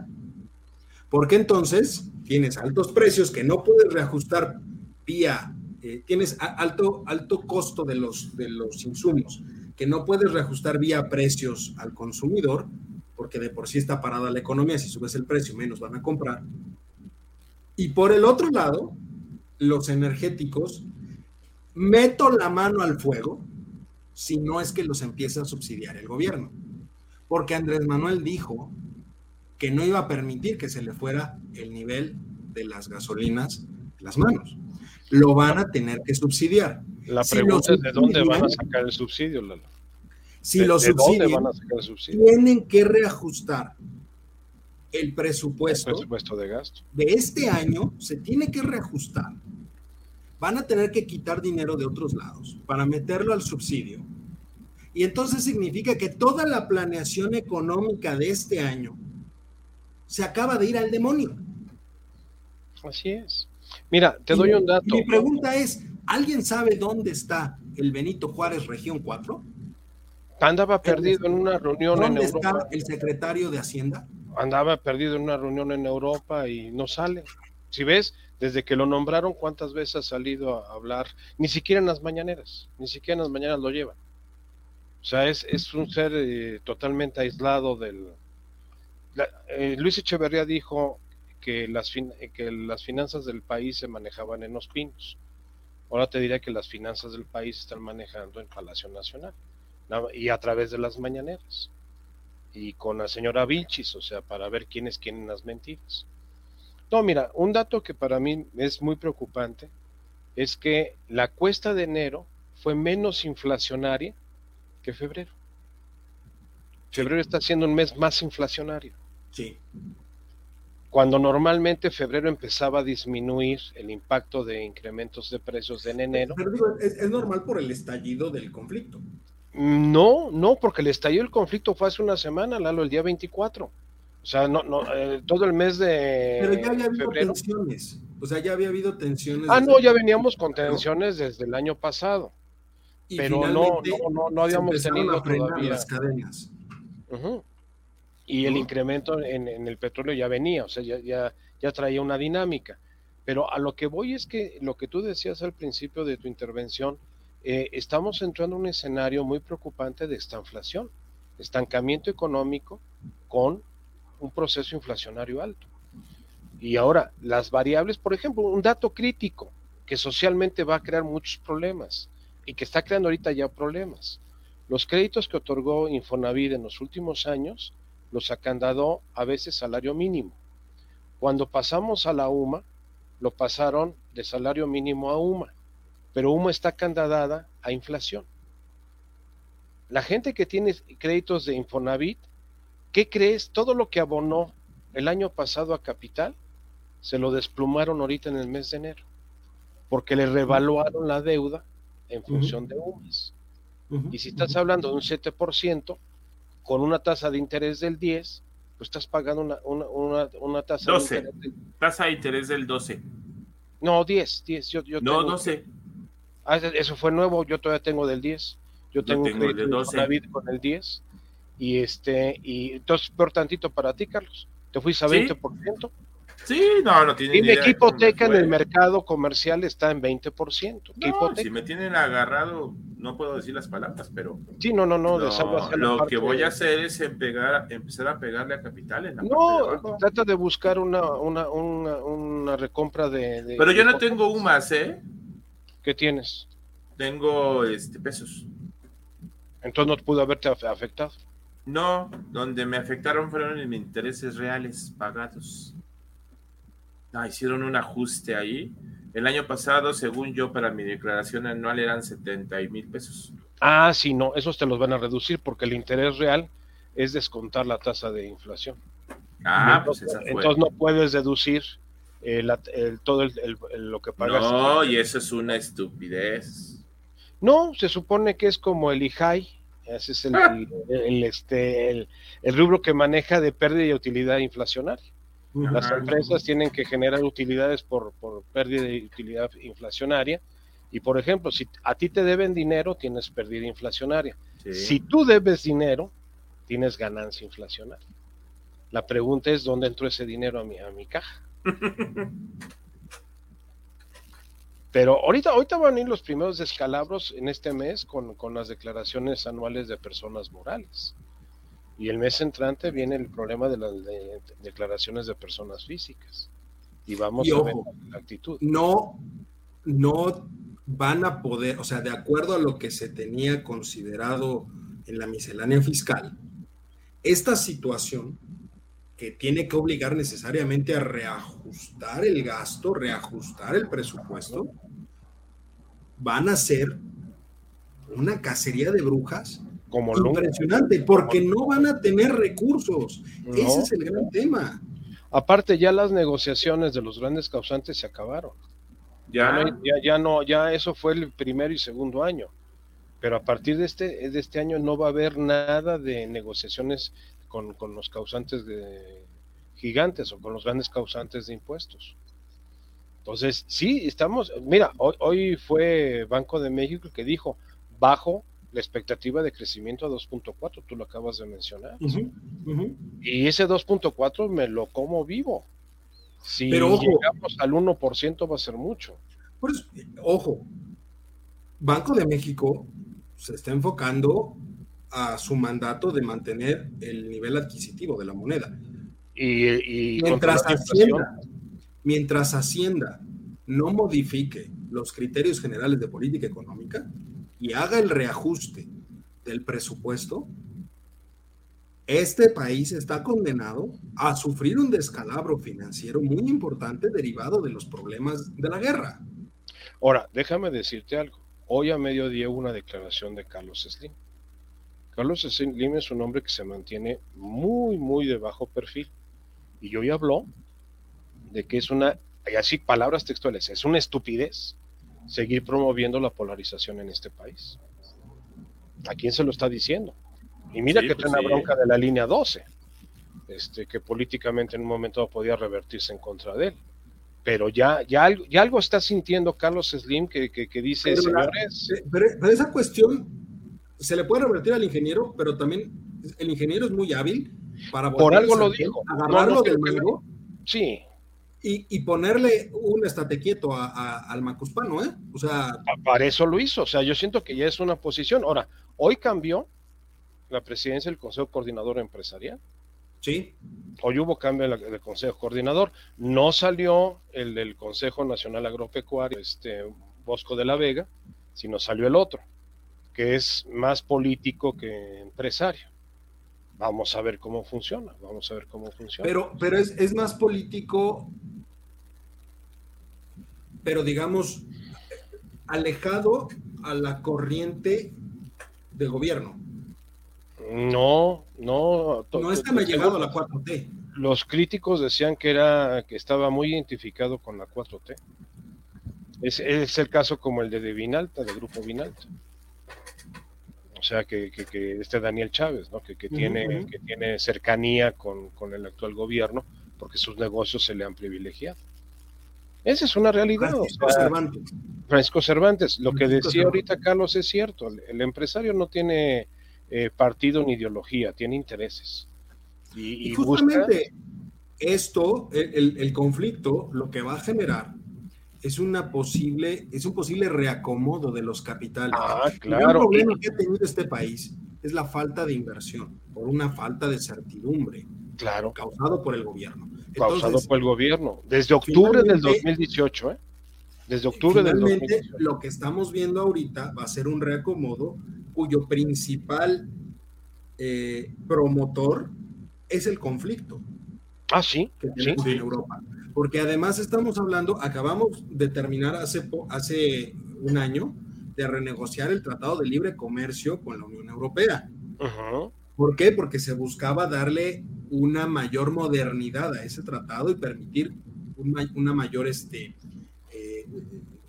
Porque entonces tienes altos precios que no puedes reajustar vía eh, tienes alto, alto costo de los, de los insumos que no puedes reajustar vía precios al consumidor, porque de por sí está parada la economía, si subes el precio menos van a comprar. Y por el otro lado, los energéticos, meto la mano al fuego si no es que los empieza a subsidiar el gobierno. Porque Andrés Manuel dijo que no iba a permitir que se le fuera el nivel de las gasolinas las manos lo van a tener que subsidiar. La pregunta es de dónde van a sacar el subsidio, Lalo. Si lo subsidian, subsidio? tienen que reajustar el presupuesto, el presupuesto de gasto. De este año se tiene que reajustar. Van a tener que quitar dinero de otros lados para meterlo al subsidio. Y entonces significa que toda la planeación económica de este año se acaba de ir al demonio. Así es. Mira, te doy un dato. Mi pregunta es, ¿alguien sabe dónde está el Benito Juárez Región 4? Andaba perdido en una reunión en Europa. ¿Dónde está el secretario de Hacienda? Andaba perdido en una reunión en Europa y no sale. Si ves, desde que lo nombraron, ¿cuántas veces ha salido a hablar? Ni siquiera en las mañaneras, ni siquiera en las mañanas lo llevan. O sea, es, es un ser eh, totalmente aislado del... Eh, Luis Echeverría dijo, que las, que las finanzas del país se manejaban en los pinos. Ahora te diré que las finanzas del país están manejando en Palacio Nacional y a través de las mañaneras. Y con la señora Vilchis, o sea, para ver quién es quién en las mentiras. No, mira, un dato que para mí es muy preocupante es que la cuesta de enero fue menos inflacionaria que febrero. Febrero está siendo un mes más inflacionario. Sí cuando normalmente febrero empezaba a disminuir el impacto de incrementos de precios en enero. Pero es, normal por el estallido del conflicto. No, no, porque el estallido del conflicto fue hace una semana, Lalo, el día 24. O sea, no, no, eh, todo el mes de. Pero ya había habido tensiones. O sea, ya había habido tensiones. Ah, no, ya veníamos con tensiones desde el año pasado. pero no, no, no, habíamos tenido todavía. las cadenas. Y el incremento en, el petróleo ya venía, o sea, ya, ya, ya traía una dinámica. Pero a lo que voy es que lo que tú decías al principio de tu intervención, eh, estamos entrando en un escenario muy preocupante de esta inflación, estancamiento económico con un proceso inflacionario alto. Y ahora, las variables, por ejemplo, un dato crítico que socialmente va a crear muchos problemas y que está creando ahorita ya problemas. Los créditos que otorgó Infonavit en los últimos años los han dado a veces salario mínimo. Cuando pasamos a la UMA, lo pasaron de salario mínimo a UMA. pero humo está candadada a inflación. La gente que tiene créditos de Infonavit, ¿qué crees? Todo lo que abonó el año pasado a Capital, se lo desplumaron ahorita en el mes de enero, porque le revaluaron la deuda en función de UMAS. y si estás hablando de un 7%, con una tasa de interés del 10, pues estás pagando una, una, una, tasa de interés. Tasa de interés del 12. No, 10, 10. Yo, yo no, 12. Ah, eso fue nuevo, yo todavía tengo del 10. Yo tengo, un crédito de 12. con el 10. Y este, y entonces, por tantito para ti, Carlos. Te fuiste a 20%. Sí, no, no tiene Dime qué hipoteca en el mercado comercial está en 20%. No, si me tienen agarrado, no puedo decir las palabras, pero. Sí, no, no, no. lo que voy a hacer es empezar a pegarle a capitales. no, trata de buscar una, una, una, una recompra de, Pero yo no tengo UMAS, ¿eh? ¿Qué tienes? Tengo este pesos. Entonces no pudo haberte afectado. No, donde me afectaron fueron en intereses reales pagados. Ah, hicieron un ajuste ahí. El año pasado, según yo, para mi declaración anual eran 70 mil pesos. Ah, sí, no, esos te los van a reducir porque el interés real es descontar la tasa de inflación. Ah, pues entonces no puedes deducir el, todo lo que pagas. No, y eso es una estupidez. No, se supone que es como el IJAI, ese es el, [laughs] ah. este, el rubro que maneja de pérdida y utilidad inflacionaria. Las empresas tienen que generar utilidades por, pérdida de utilidad inflacionaria. Y por ejemplo, si a ti te deben dinero, tienes pérdida inflacionaria. Si tú debes dinero, tienes ganancia inflacionaria. La pregunta es, ¿dónde entró ese dinero a mi, a mi caja? [laughs] Pero ahorita, ahorita van a ir los primeros descalabros en este mes con, con las declaraciones anuales de personas morales. Y el mes entrante viene el problema de las declaraciones de personas físicas. Y vamos a ver la actitud. No, no van a poder, o sea, de acuerdo a lo que se tenía considerado en la miscelánea fiscal, esta situación que tiene que obligar necesariamente a reajustar el gasto, reajustar el presupuesto, van a ser una cacería de brujas como Impresionante, porque no van a tener recursos. Ese es el gran tema. Aparte, ya las negociaciones de los grandes causantes se acabaron. Ya. Ya, ya, no, ya eso fue el primero y segundo año. Pero a partir de este, de este año no va a haber nada de negociaciones con, con los causantes de gigantes o con los grandes causantes de impuestos. Entonces, sí, estamos, mira, hoy, hoy fue Banco de México que dijo, bajo la expectativa de crecimiento a 2.4, tú lo acabas de mencionar. Y ese 2.4 me lo como vivo. Si Pero llegamos al 1% va a ser mucho. ojo, Banco de México se está enfocando a su mandato de mantener el nivel adquisitivo de la moneda. Y, mientras, Hacienda, mientras Hacienda no modifique los criterios generales de política económica, y haga el reajuste del presupuesto, este país está condenado a sufrir un descalabro financiero muy importante derivado de los problemas de la guerra. Ahora, déjame decirte algo. Hoy a mediodía hubo una declaración de Carlos Slim. Carlos Slim es un hombre que se mantiene muy, muy de bajo perfil. Y hoy habló de que es una, y así palabras textuales, es una estupidez seguir promoviendo la polarización en este país. ¿A quién se lo está diciendo? Y mira que pues tiene una bronca de la línea 12, este, que políticamente en un momento podía revertirse en contra de él. Pero ya, ya, ya algo está sintiendo Carlos Slim que, que, dice, pero señores. pero, esa cuestión se le puede revertir al ingeniero, pero también el ingeniero es muy hábil para por algo lo dijo, agarrarlo del Sí, y, ponerle un estate quieto al macuspano, ¿eh? O sea. Para eso lo hizo. O sea, yo siento que ya es una posición. Ahora, hoy cambió la presidencia del Consejo Coordinador Empresarial. Sí. Hoy hubo cambio del Consejo Coordinador. No salió el del Consejo Nacional Agropecuario, este Bosco de la Vega, sino salió el otro, que es más político que empresario. Vamos a ver cómo funciona, vamos a ver cómo funciona. Pero, pero es, es más político, pero digamos, alejado a la corriente de gobierno. No, no. No es que me ha llegado a la 4T. Los críticos decían que era que estaba muy identificado con la 4T. Es, es el caso como el de, de Vinalta, del grupo Vinalta. O sea, que, que, este Daniel Chávez, ¿no? que, que tiene, que tiene cercanía con, con, el actual gobierno porque sus negocios se le han privilegiado. Esa es una realidad. Francisco Cervantes. Francisco Cervantes. Lo que decía ahorita Carlos es cierto. El, empresario no tiene eh, partido ni ideología, tiene intereses. Y, justamente esto, el, el conflicto, lo que va a generar es una posible, es un posible reacomodo de los capitales. Ah, claro. El problema que ha tenido este país es la falta de inversión, por una falta de certidumbre. Claro. Causado por el gobierno. causado por el gobierno. Desde octubre del 2018, ¿eh? Desde octubre del 2018. Lo que estamos viendo ahorita va a ser un reacomodo cuyo principal eh, promotor es el conflicto. Ah, sí. Que tenemos en Europa porque además estamos hablando, acabamos de terminar hace, hace un año de renegociar el Tratado de Libre Comercio con la Unión Europea. ¿Por qué? Porque se buscaba darle una mayor modernidad a ese tratado y permitir una mayor este, eh,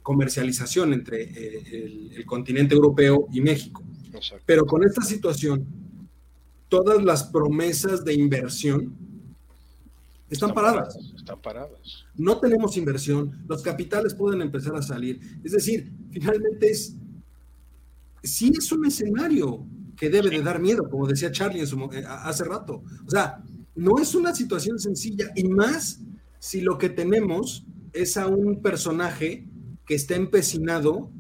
comercialización entre eh, el, continente europeo y México. Pero con esta situación, todas las promesas de inversión están, paradas. Están paradas. No tenemos inversión, los capitales pueden empezar a salir. Es decir, finalmente es, sí es un escenario que debe de dar miedo, como decía Charlie eh, hace rato. O sea, no es una situación sencilla y más si lo que tenemos es a un personaje que está empecinado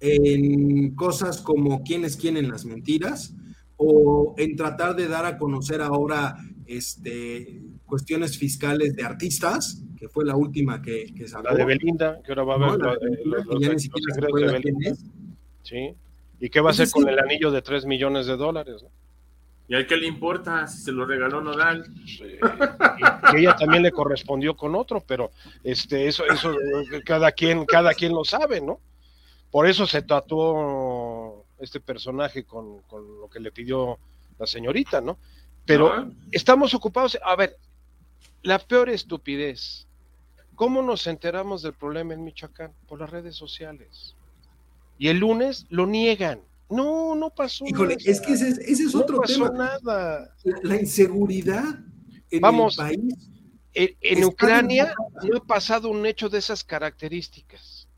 en cosas como quién es quién en las mentiras o en tratar de dar a conocer ahora este, cuestiones fiscales de artistas, que fue la última que, que salió. La de Belinda, que ahora va a ver no, los, de Belinda. Sí. ¿Y qué va a hacer con el anillo de 3 millones de dólares? ¿Y a qué le importa si se lo regaló Nodal? Sí. Y, ella también le correspondió con otro, pero este, eso, eso cada quien, cada quien lo sabe, ¿no? Por eso se tatuó este personaje con, con lo que le pidió la señorita, ¿no? Pero estamos ocupados. A ver, la peor estupidez. ¿Cómo nos enteramos del problema en Michoacán? Por las redes sociales. Y el lunes lo niegan. No, no pasó Híjole, es que ese, es otro no pasó tema. nada. La, inseguridad en Vamos, el país. En, Ucrania no ha pasado un hecho de esas características.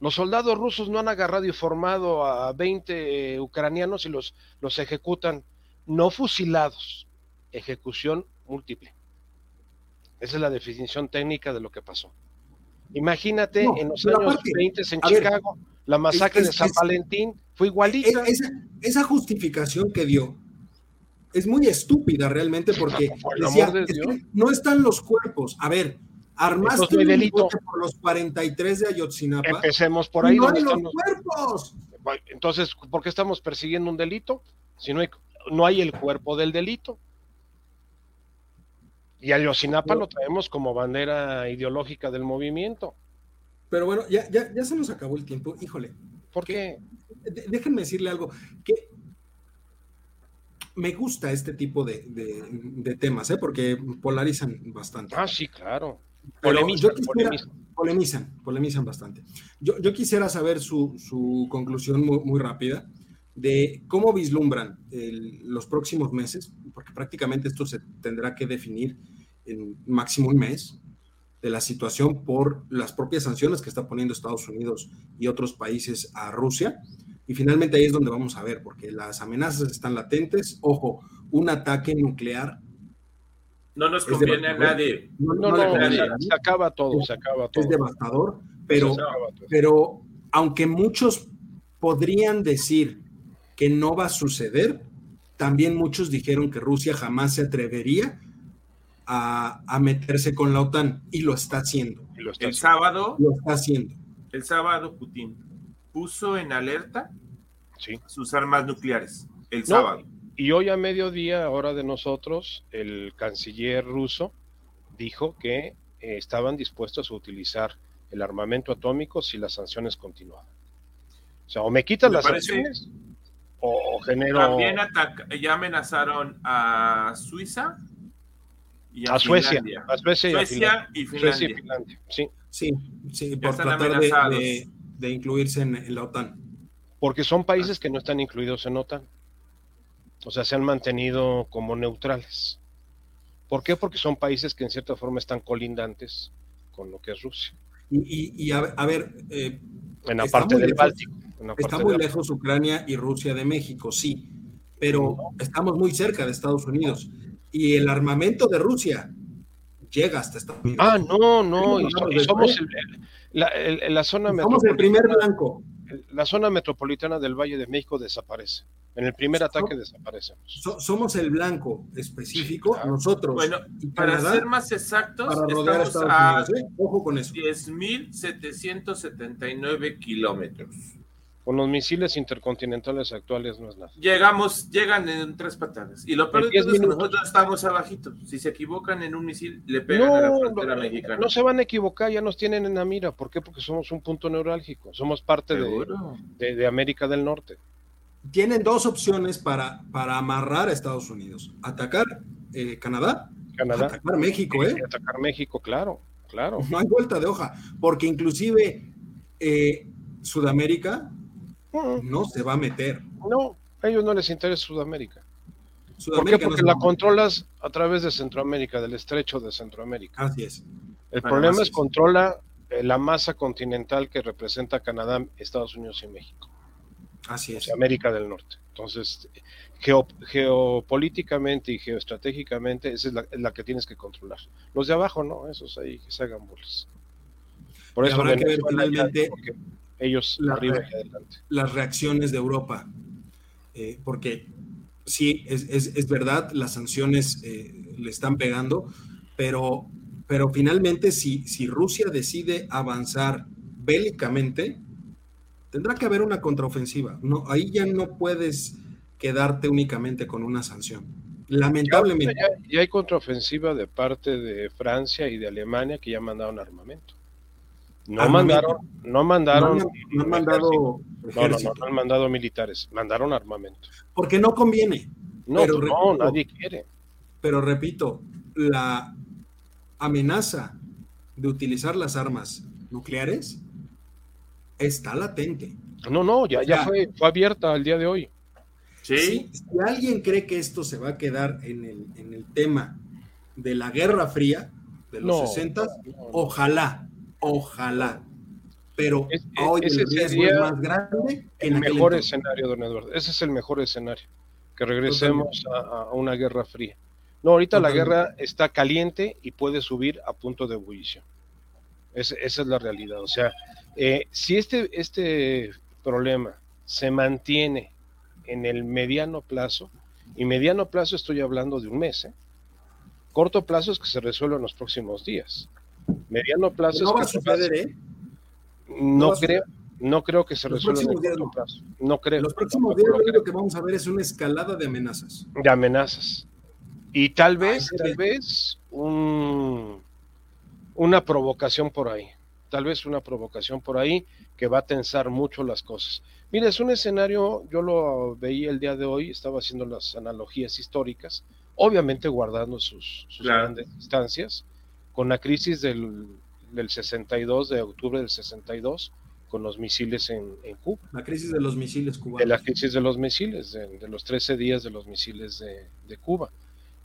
Los soldados rusos no han agarrado y formado a 20 ucranianos y los, los ejecutan no fusilados, ejecución múltiple. Esa es la definición técnica de lo que pasó. Imagínate en los años 20 en Chicago, la masacre de San Valentín fue igualita. Esa, justificación que dio es muy estúpida realmente porque [laughs] decía, no están los cuerpos. A ver, armaste un delito por los 43 de Ayotzinapa. Empecemos por ahí. No hay los cuerpos. Entonces, ¿por qué estamos persiguiendo un delito? Si no hay no hay el cuerpo del delito. Y a Yosinapa lo traemos como bandera ideológica del movimiento. Pero bueno, ya, ya, ya se nos acabó el tiempo. Híjole. ¿Por qué? Déjenme decirle algo. Que me gusta este tipo de, temas, ¿eh? porque polarizan bastante. Ah, sí, claro. Polemizan, polemizan. polemizan. bastante. Yo, yo quisiera saber su, su conclusión muy, muy rápida de cómo vislumbran los próximos meses, porque prácticamente esto se tendrá que definir en máximo un mes, de la situación por las propias sanciones que está poniendo Estados Unidos y otros países a Rusia. Y finalmente ahí es donde vamos a ver, porque las amenazas están latentes. Ojo, un ataque nuclear. No nos conviene a nadie. No, no, se acaba todo, se acaba todo. Es devastador, pero, pero aunque muchos podrían decir que no va a suceder. También muchos dijeron que Rusia jamás se atrevería a, meterse con la OTAN y lo está haciendo. el sábado lo está haciendo. El sábado Putin puso en alerta sus armas nucleares. El sábado. Y hoy a mediodía, hora de nosotros, el canciller ruso dijo que eh, estaban dispuestos a utilizar el armamento atómico si las sanciones continúan. O sea, o me quitan las sanciones o, genero... También ya amenazaron a Suiza y a, Suecia, a Suecia, y, Finlandia. Sí, sí, sí por tratar de, de, incluirse en, la OTAN. Porque son países que no están incluidos en OTAN. O sea, se han mantenido como neutrales. ¿Por qué? Porque son países que en cierta forma están colindantes con lo que es Rusia. Y, a, ver, eh, en la parte del Báltico. está muy lejos Ucrania y Rusia de México, sí, pero estamos muy cerca de Estados Unidos. Y el armamento de Rusia llega hasta Estados Unidos. Ah, no, no, somos la, la, zona Somos el primer blanco. La zona metropolitana del Valle de México desaparece. En el primer ataque desaparecemos. somos el blanco específico, nosotros. Bueno, para ser más exactos, estamos a, ¿eh? Ojo con eso. 10.779 kilómetros. Con los misiles intercontinentales actuales no es nada. Llegamos, llegan en tres patadas. Y lo peor es que nosotros estamos abajito. Si se equivocan en un misil, le pegan a la frontera mexicana. No se van a equivocar, ya nos tienen en la mira. ¿Por qué? Porque somos un punto neurálgico. Somos parte de, de América del Norte tienen dos opciones para, para amarrar a Estados Unidos. Atacar eh, Canadá, atacar México, ¿eh? Atacar México, claro, claro. No hay vuelta de hoja, porque inclusive eh, Sudamérica no se va a meter. No, a ellos no les interesa Sudamérica. ¿Por qué? Porque la controlas a través de Centroamérica, del estrecho de Centroamérica. Así es. El problema es controla eh, la masa continental que representa Canadá, Estados Unidos y México. Así es. América del Norte. Entonces, geopolíticamente y geoestratégicamente, esa es la, que tienes que controlar. Los de abajo, no, esos ahí que se hagan bolas. Por eso habrá que ver finalmente ellos arriba y adelante. Las reacciones de Europa, eh, porque sí, es, es, verdad, las sanciones eh, le están pegando, pero, pero finalmente si, si Rusia decide avanzar bélicamente, Tendrá que haber una contraofensiva. No, ahí ya no puedes quedarte únicamente con una sanción. Lamentablemente. Ya, hay contraofensiva de parte de Francia y de Alemania que ya mandaron armamento. No mandaron, no mandaron, no, han mandado no, no, han mandado militares, mandaron armamento. Porque no conviene. No, pero, no, nadie quiere. Pero repito, la amenaza de utilizar las armas nucleares está latente. No, no, ya, ya fue, fue abierta al día de hoy. ¿Sí? Si, alguien cree que esto se va a quedar en el, en el tema de la Guerra Fría de los 60, ojalá, ojalá. Pero hoy el riesgo es más grande el mejor escenario, don Eduardo. Ese es el mejor escenario. Que regresemos a, una guerra fría. No, ahorita la guerra está caliente y puede subir a punto de ebullición. esa es la realidad. O sea, eh, si este, este problema se mantiene en el mediano plazo, y mediano plazo estoy hablando de un mes, ¿eh? corto plazo es que se resuelva en los próximos días. Mediano plazo no es que ¿eh? No, creo, no creo que se resuelva en el corto plazo. No creo. Los próximos días lo, que vamos a ver es una escalada de amenazas. De amenazas. Y tal vez, tal vez un, una provocación por ahí tal vez una provocación por ahí que va a tensar mucho las cosas. Mire, es un escenario, yo lo veía el día de hoy, estaba haciendo las analogías históricas, obviamente guardando sus, grandes distancias, con la crisis del, del 62, de octubre del 62, con los misiles en, Cuba. La crisis de los misiles cubanos. De la crisis de los misiles, de, los 13 días de los misiles de, de, Cuba.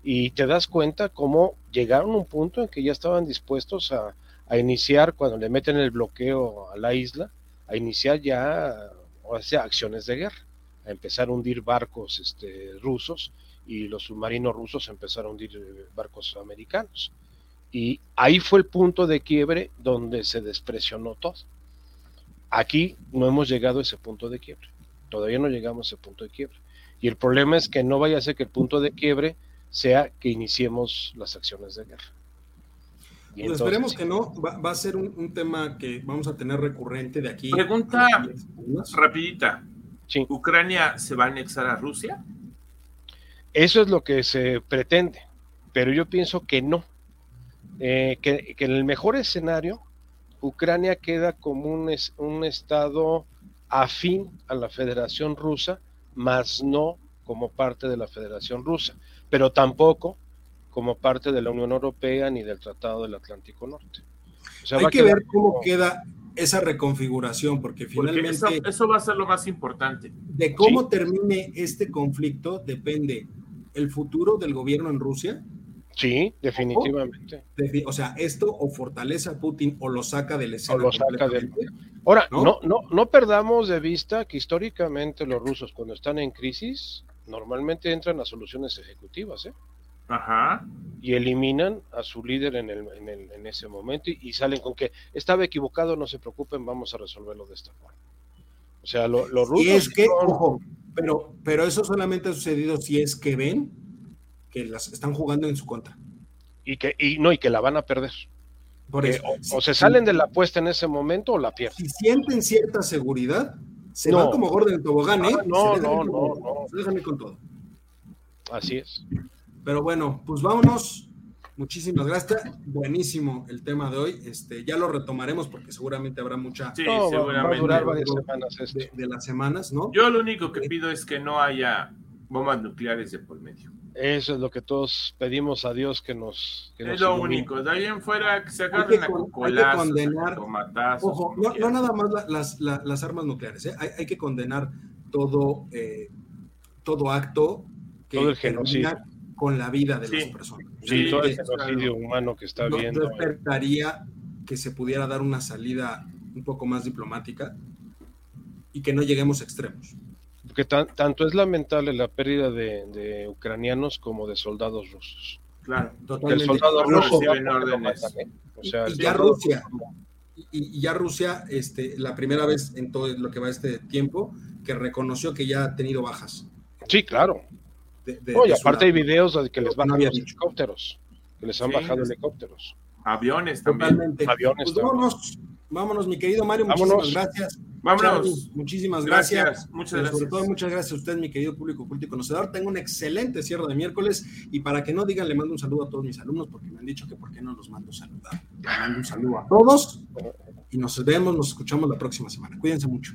Y te das cuenta cómo llegaron a un punto en que ya estaban dispuestos a, a iniciar, cuando le meten el bloqueo a la isla, a iniciar ya o sea, acciones de guerra, a empezar a hundir barcos este, rusos y los submarinos rusos empezaron a hundir eh, barcos americanos. Y ahí fue el punto de quiebre donde se despresionó todo. Aquí no hemos llegado a ese punto de quiebre. Todavía no llegamos a ese punto de quiebre. Y el problema es que no vaya a ser que el punto de quiebre sea que iniciemos las acciones de guerra. Pues esperemos que no, va, a ser un, tema que vamos a tener recurrente de aquí. Pregunta rapidita. ¿Ucrania se va a anexar a Rusia? Eso es lo que se pretende, pero yo pienso que no. Eh, que, en el mejor escenario Ucrania queda como un, un estado afín a la Federación Rusa, más no como parte de la Federación Rusa, pero tampoco como parte de la Unión Europea ni del Tratado del Atlántico Norte. Hay que ver cómo queda esa reconfiguración, porque finalmente... eso, va a ser lo más importante. De cómo termine este conflicto depende el futuro del gobierno en Rusia. Sí, definitivamente. O, sea, esto o fortalece a Putin o lo saca del escenario. O lo saca del... Ahora, ¿no? no, no perdamos de vista que históricamente los rusos cuando están en crisis normalmente entran a soluciones ejecutivas, ¿eh? Ajá. Y eliminan a su líder en, el, en, el, en ese momento y, salen con que estaba equivocado, no se preocupen, vamos a resolverlo de esta forma. O sea, los rusos. Y es que, ojo, pero, pero eso solamente ha sucedido si es que ven que las están jugando en su contra. Y que, y no, y que la van a perder. Por eso, o, se salen de la apuesta en ese momento o la pierden. Si sienten cierta seguridad, se van como gordo en tobogán, ¿eh? no, no, no, no. Déjame con todo. Así es. Pero bueno, pues vámonos. Muchísimas gracias. Buenísimo el tema de hoy. Este, ya lo retomaremos porque seguramente habrá mucha. Sí, seguramente. durar varias semanas de, las semanas, ¿no? Yo lo único que pido es que no haya bombas nucleares de por medio. Eso es lo que todos pedimos a Dios que nos. es lo único. De ahí en fuera que se agarren a cocolazos, condenar, Ojo, no, nada más las, las, armas nucleares. ¿eh? Hay, hay, que condenar todo, eh, todo acto que todo el genocidio con la vida de las personas. Sí, todo el genocidio humano que está viendo. Yo esperaría que se pudiera dar una salida un poco más diplomática y que no lleguemos a extremos. Porque tanto es lamentable la pérdida de, ucranianos como de soldados rusos. Claro, totalmente. El soldado ruso ¿eh? o sea, y ya Rusia, y, ya Rusia, este, la primera vez en todo lo que va este tiempo, que reconoció que ya ha tenido bajas. Sí, claro. Oye, aparte hay videos de que les van a helicópteros, que les han bajado helicópteros. Aviones también. Aviones pues Vámonos, vámonos, mi querido Mario, muchísimas gracias. Vámonos. muchísimas gracias. Muchas gracias. Sobre todo, muchas gracias a usted, mi querido público culto y conocedor. Tengo un excelente cierre de miércoles y para que no digan, le mando un saludo a todos mis alumnos porque me han dicho que por qué no los mando saludar. Le mando un saludo a todos y nos vemos, nos escuchamos la próxima semana. Cuídense mucho.